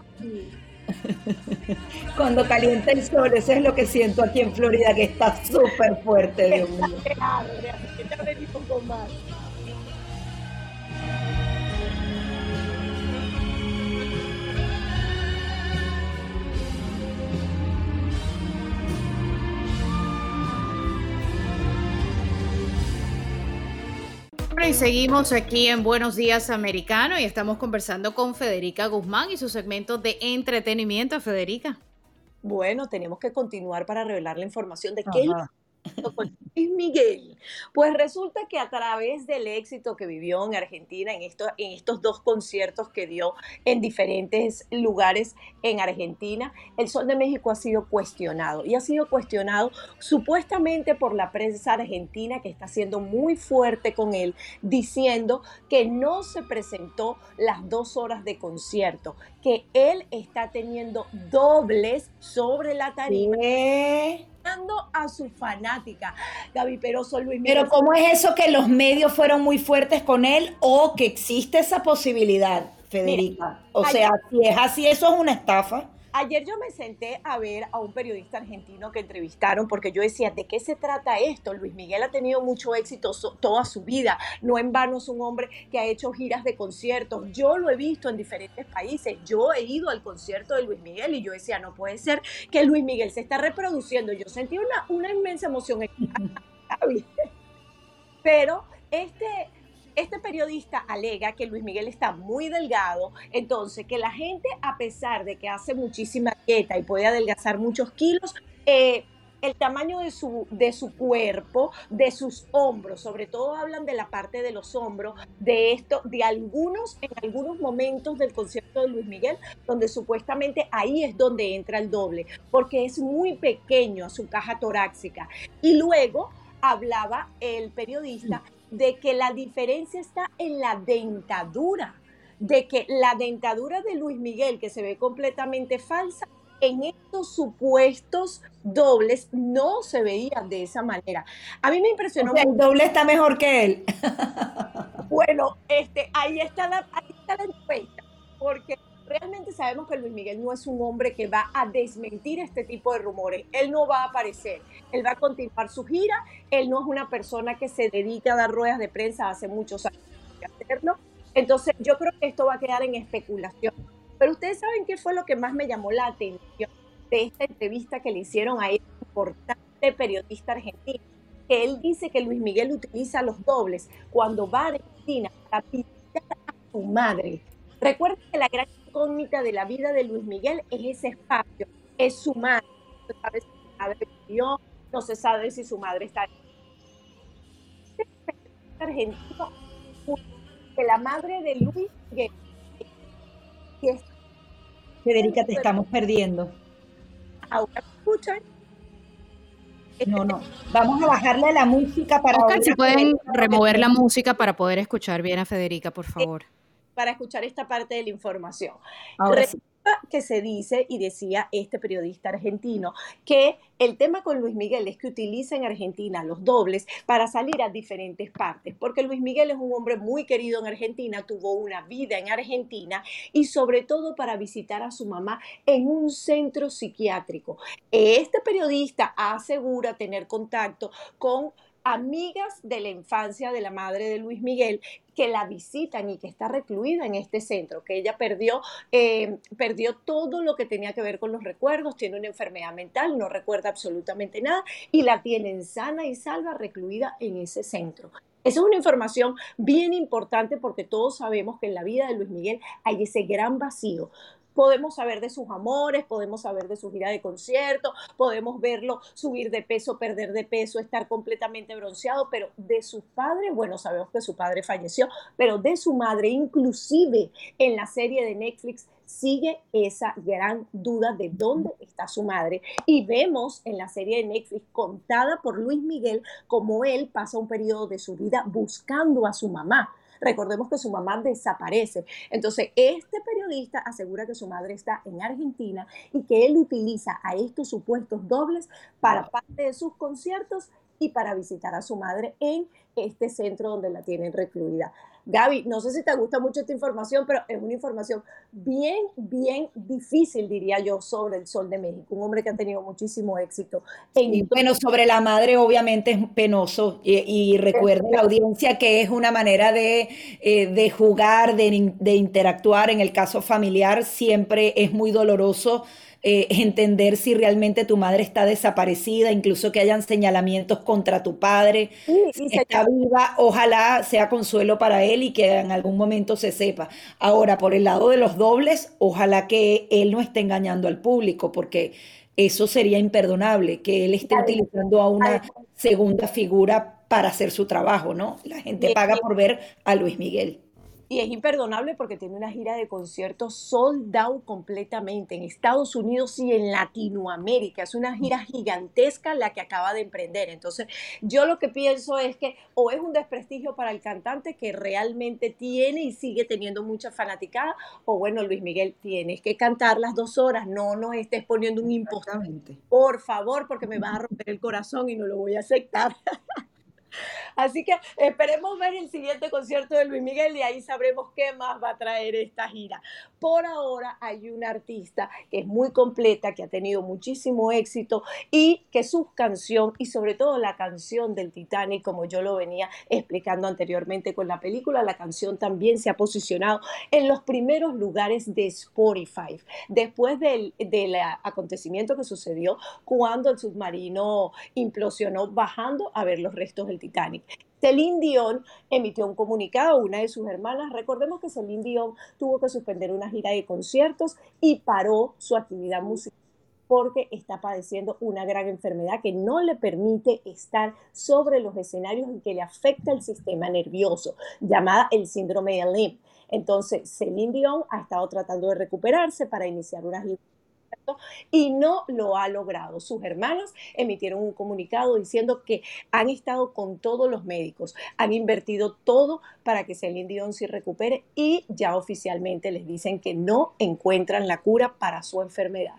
[SPEAKER 1] Cuando calienta el sol, eso es lo que siento aquí en Florida, que está súper fuerte, Dios mío.
[SPEAKER 11] ya venimos con más.
[SPEAKER 2] Y seguimos aquí en Buenos Días Americano y estamos conversando con Federica Guzmán y su segmento de entretenimiento. Federica.
[SPEAKER 11] Bueno, tenemos que continuar para revelar la información de qué
[SPEAKER 1] Ajá.
[SPEAKER 11] Con Luis Miguel. Pues resulta que a través del éxito que vivió en Argentina en, en estos dos conciertos que dio en diferentes lugares en Argentina, el Sol de México ha sido cuestionado y ha sido cuestionado supuestamente por la prensa argentina que está siendo muy fuerte con él, diciendo que no se presentó las dos horas de concierto, que él está teniendo dobles sobre la tarima. A su fanática. Gaby Peroso, Luis Miguel.
[SPEAKER 1] Pero ¿cómo es eso que los medios fueron muy fuertes con él o que existe esa posibilidad, Federica? O sea, si es así, eso es una estafa.
[SPEAKER 11] Ayer yo me senté a ver a un periodista argentino que entrevistaron porque yo decía, ¿de qué se trata esto? Luis Miguel ha tenido mucho éxito toda su vida. No en vano es un hombre que ha hecho giras de conciertos. Yo lo he visto en diferentes países. Yo he ido al concierto de Luis Miguel y yo decía, no puede ser que Luis Miguel se está reproduciendo. Yo sentí una, una inmensa emoción. Pero este, este periodista alega que Luis Miguel está muy delgado, entonces que la gente, a pesar de que hace muchísima dieta y puede adelgazar muchos kilos, eh, el tamaño de su, de su cuerpo, de sus hombros, sobre todo hablan de la parte de los hombros, de esto, de algunos, en algunos momentos del concierto de Luis Miguel, donde supuestamente ahí es donde entra el doble, porque es muy pequeño su caja torácica. Y luego hablaba el periodista de que la diferencia está en la dentadura, de que la dentadura de Luis Miguel, que se ve completamente falsa, en estos supuestos dobles no se veían de esa manera. A mí me impresionó
[SPEAKER 1] O sea, el doble está mejor que él.
[SPEAKER 11] bueno, este, ahí está la, ahí está la encuesta, porque realmente sabemos que Luis Miguel no es un hombre que va a desmentir este tipo de rumores. Él no va a aparecer, él va a continuar su gira, él no es una persona que se dedica a dar ruedas de prensa hace muchos años hacerlo. Entonces, yo creo que esto va a quedar en especulación. Pero ustedes saben qué fue lo que más me llamó la atención de esta entrevista que le hicieron a este importante periodista argentino, que él dice que Luis Miguel utiliza los dobles cuando va a Argentina para visitar a su madre. Recuerden que la gran incógnita de la vida de Luis Miguel es ese espacio, es su madre. No se sabe si su madre vivió, no se sabe si su madre está argentino que la madre de Luis Miguel
[SPEAKER 1] Federica, te estamos perdiendo.
[SPEAKER 11] ¿Ahora escuchan?
[SPEAKER 1] No, no. Vamos a bajarle la música para...
[SPEAKER 2] Oscar, si pueden remover la música para poder escuchar bien a Federica, por favor.
[SPEAKER 11] Para escuchar esta parte de la información.
[SPEAKER 1] Ahora sí
[SPEAKER 11] que se dice, y decía este periodista argentino, que el tema con Luis Miguel es que utiliza en Argentina los dobles para salir a diferentes partes, porque Luis Miguel es un hombre muy querido en Argentina, tuvo una vida en Argentina y sobre todo para visitar a su mamá en un centro psiquiátrico. Este periodista asegura tener contacto con amigas de la infancia de la madre de Luis Miguel que la visitan y que está recluida en este centro, que ella perdió, eh, perdió todo lo que tenía que ver con los recuerdos, tiene una enfermedad mental, no recuerda absolutamente nada y la tienen sana y salva recluida en ese centro. Esa es una información bien importante porque todos sabemos que en la vida de Luis Miguel hay ese gran vacío podemos saber de sus amores, podemos saber de su gira de concierto, podemos verlo subir de peso, perder de peso, estar completamente bronceado, pero de su padre, bueno, sabemos que su padre falleció, pero de su madre, inclusive en la serie de Netflix, sigue esa gran duda de dónde está su madre. Y vemos en la serie de Netflix contada por Luis Miguel cómo él pasa un periodo de su vida buscando a su mamá. Recordemos que su mamá desaparece. Entonces, este periodista asegura que su madre está en Argentina y que él utiliza a estos supuestos dobles para parte de sus conciertos y para visitar a su madre en este centro donde la tienen recluida. Gaby, no sé si te gusta mucho esta información, pero es una información bien, bien difícil, diría yo, sobre el Sol de México, un hombre que ha tenido muchísimo éxito.
[SPEAKER 1] En... bueno, sobre la madre obviamente es penoso y, recuerda la audiencia que es una manera de, eh, de jugar, de, de interactuar. En el caso familiar siempre es muy doloroso eh, entender si realmente tu madre está desaparecida, incluso que hayan señalamientos contra tu padre, si está viva, ojalá sea consuelo para él y que en algún momento se sepa. Ahora, por el lado de los dobles, ojalá que él no esté engañando al público, porque eso sería imperdonable, que él esté utilizando a una segunda figura para hacer su trabajo, ¿no? La gente paga por ver a Luis Miguel.
[SPEAKER 11] Y es imperdonable porque tiene una gira de conciertos sold out completamente en Estados Unidos y en Latinoamérica. Es una gira gigantesca la que acaba de emprender. Entonces, yo lo que pienso es que o es un desprestigio para el cantante que realmente tiene y sigue teniendo mucha fanaticada, o bueno, Luis Miguel, tienes que cantar las dos horas, no nos estés poniendo un impostor. Por favor, porque me vas a romper el corazón y no lo voy a aceptar. Así que esperemos ver el siguiente concierto de Luis Miguel y ahí sabremos qué más va a traer esta gira. Por ahora hay una artista que es muy completa, que ha tenido muchísimo éxito y que su canción y sobre todo la canción del Titanic, como yo lo venía explicando anteriormente con la película, la canción también se ha posicionado en los primeros lugares de Spotify. Después del, del acontecimiento que sucedió cuando el submarino implosionó bajando a ver los restos del Titanic. Celine Dion emitió un comunicado, una de sus hermanas. Recordemos que Celine Dion tuvo que suspender una gira de conciertos y paró su actividad musical porque está padeciendo una gran enfermedad que no le permite estar sobre los escenarios y que le afecta el sistema nervioso, llamada el síndrome de Lyme. Entonces, Celine Dion ha estado tratando de recuperarse para iniciar una gira y no lo ha logrado. Sus hermanos emitieron un comunicado diciendo que han estado con todos los médicos, han invertido todo para que Celine Dion se recupere y ya oficialmente les dicen que no encuentran la cura para su enfermedad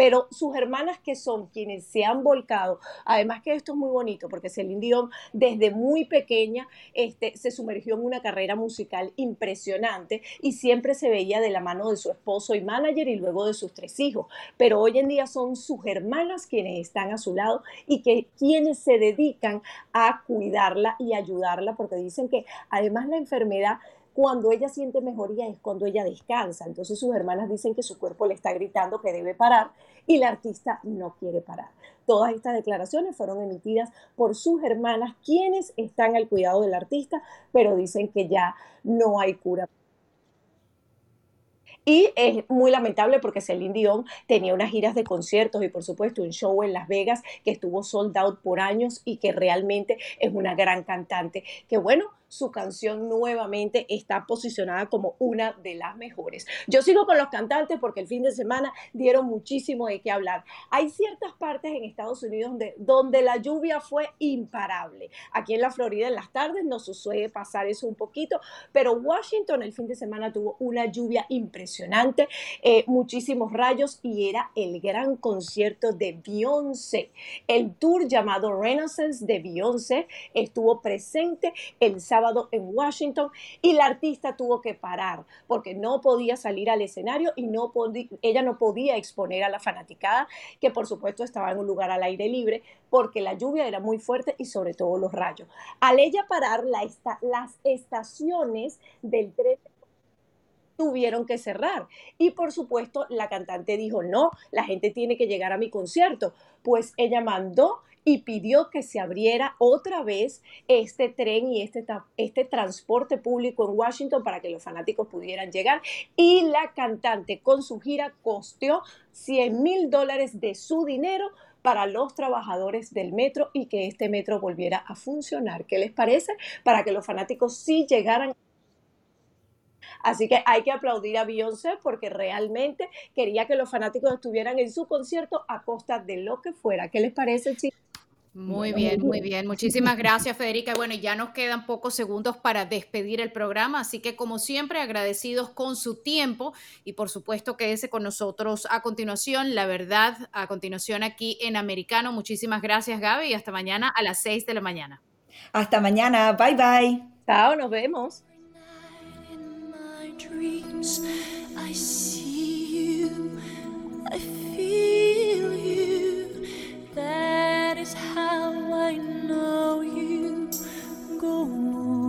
[SPEAKER 11] pero sus hermanas que son quienes se han volcado, además que esto es muy bonito porque Celine Dion desde muy pequeña este, se sumergió en una carrera musical impresionante y siempre se veía de la mano de su esposo y manager y luego de sus tres hijos, pero hoy en día son sus hermanas quienes están a su lado y que quienes se dedican a cuidarla y ayudarla porque dicen que además la enfermedad cuando ella siente mejoría es cuando ella descansa. Entonces sus hermanas dicen que su cuerpo le está gritando que debe parar y la artista no quiere parar. Todas estas declaraciones fueron emitidas por sus hermanas, quienes están al cuidado del artista, pero dicen que ya no hay cura. Y es muy lamentable porque Celine Dion tenía unas giras de conciertos y por supuesto un show en Las Vegas que estuvo sold out por años y que realmente es una gran cantante. Que bueno, su canción nuevamente está posicionada como una de las mejores. Yo sigo con los cantantes porque el fin de semana dieron muchísimo de qué hablar. Hay ciertas partes en Estados Unidos donde, donde la lluvia fue imparable. Aquí en la Florida en las tardes nos sucede pasar eso un poquito, pero Washington el fin de semana tuvo una lluvia impresionante, eh, muchísimos rayos y era el gran concierto de Beyoncé. El tour llamado Renaissance de Beyoncé estuvo presente el sábado en Washington y la artista tuvo que parar porque no podía salir al escenario y no ella no podía exponer a la fanaticada que por supuesto estaba en un lugar al aire libre porque la lluvia era muy fuerte y sobre todo los rayos. Al ella parar la las estaciones del tren tuvieron que cerrar. Y por supuesto, la cantante dijo, no, la gente tiene que llegar a mi concierto. Pues ella mandó y pidió que se abriera otra vez este tren y este, este transporte público en Washington para que los fanáticos pudieran llegar. Y la cantante con su gira costeó 100 mil dólares de su dinero para los trabajadores del metro y que este metro volviera a funcionar. ¿Qué les parece? Para que los fanáticos sí llegaran Así que hay que aplaudir a Beyoncé porque realmente quería que los fanáticos estuvieran en su concierto a costa de lo que fuera. ¿Qué les parece, chicos?
[SPEAKER 2] Muy bien, muy bien. Muchísimas gracias, Federica. Bueno, ya nos quedan pocos segundos para despedir el programa, así que como siempre, agradecidos con su tiempo y por supuesto quédese con nosotros a continuación, la verdad, a continuación aquí en Americano. Muchísimas gracias, Gaby, y hasta mañana a las 6 de la mañana.
[SPEAKER 1] Hasta mañana, bye bye.
[SPEAKER 11] Chao, nos vemos.
[SPEAKER 13] I that is how I know you go on.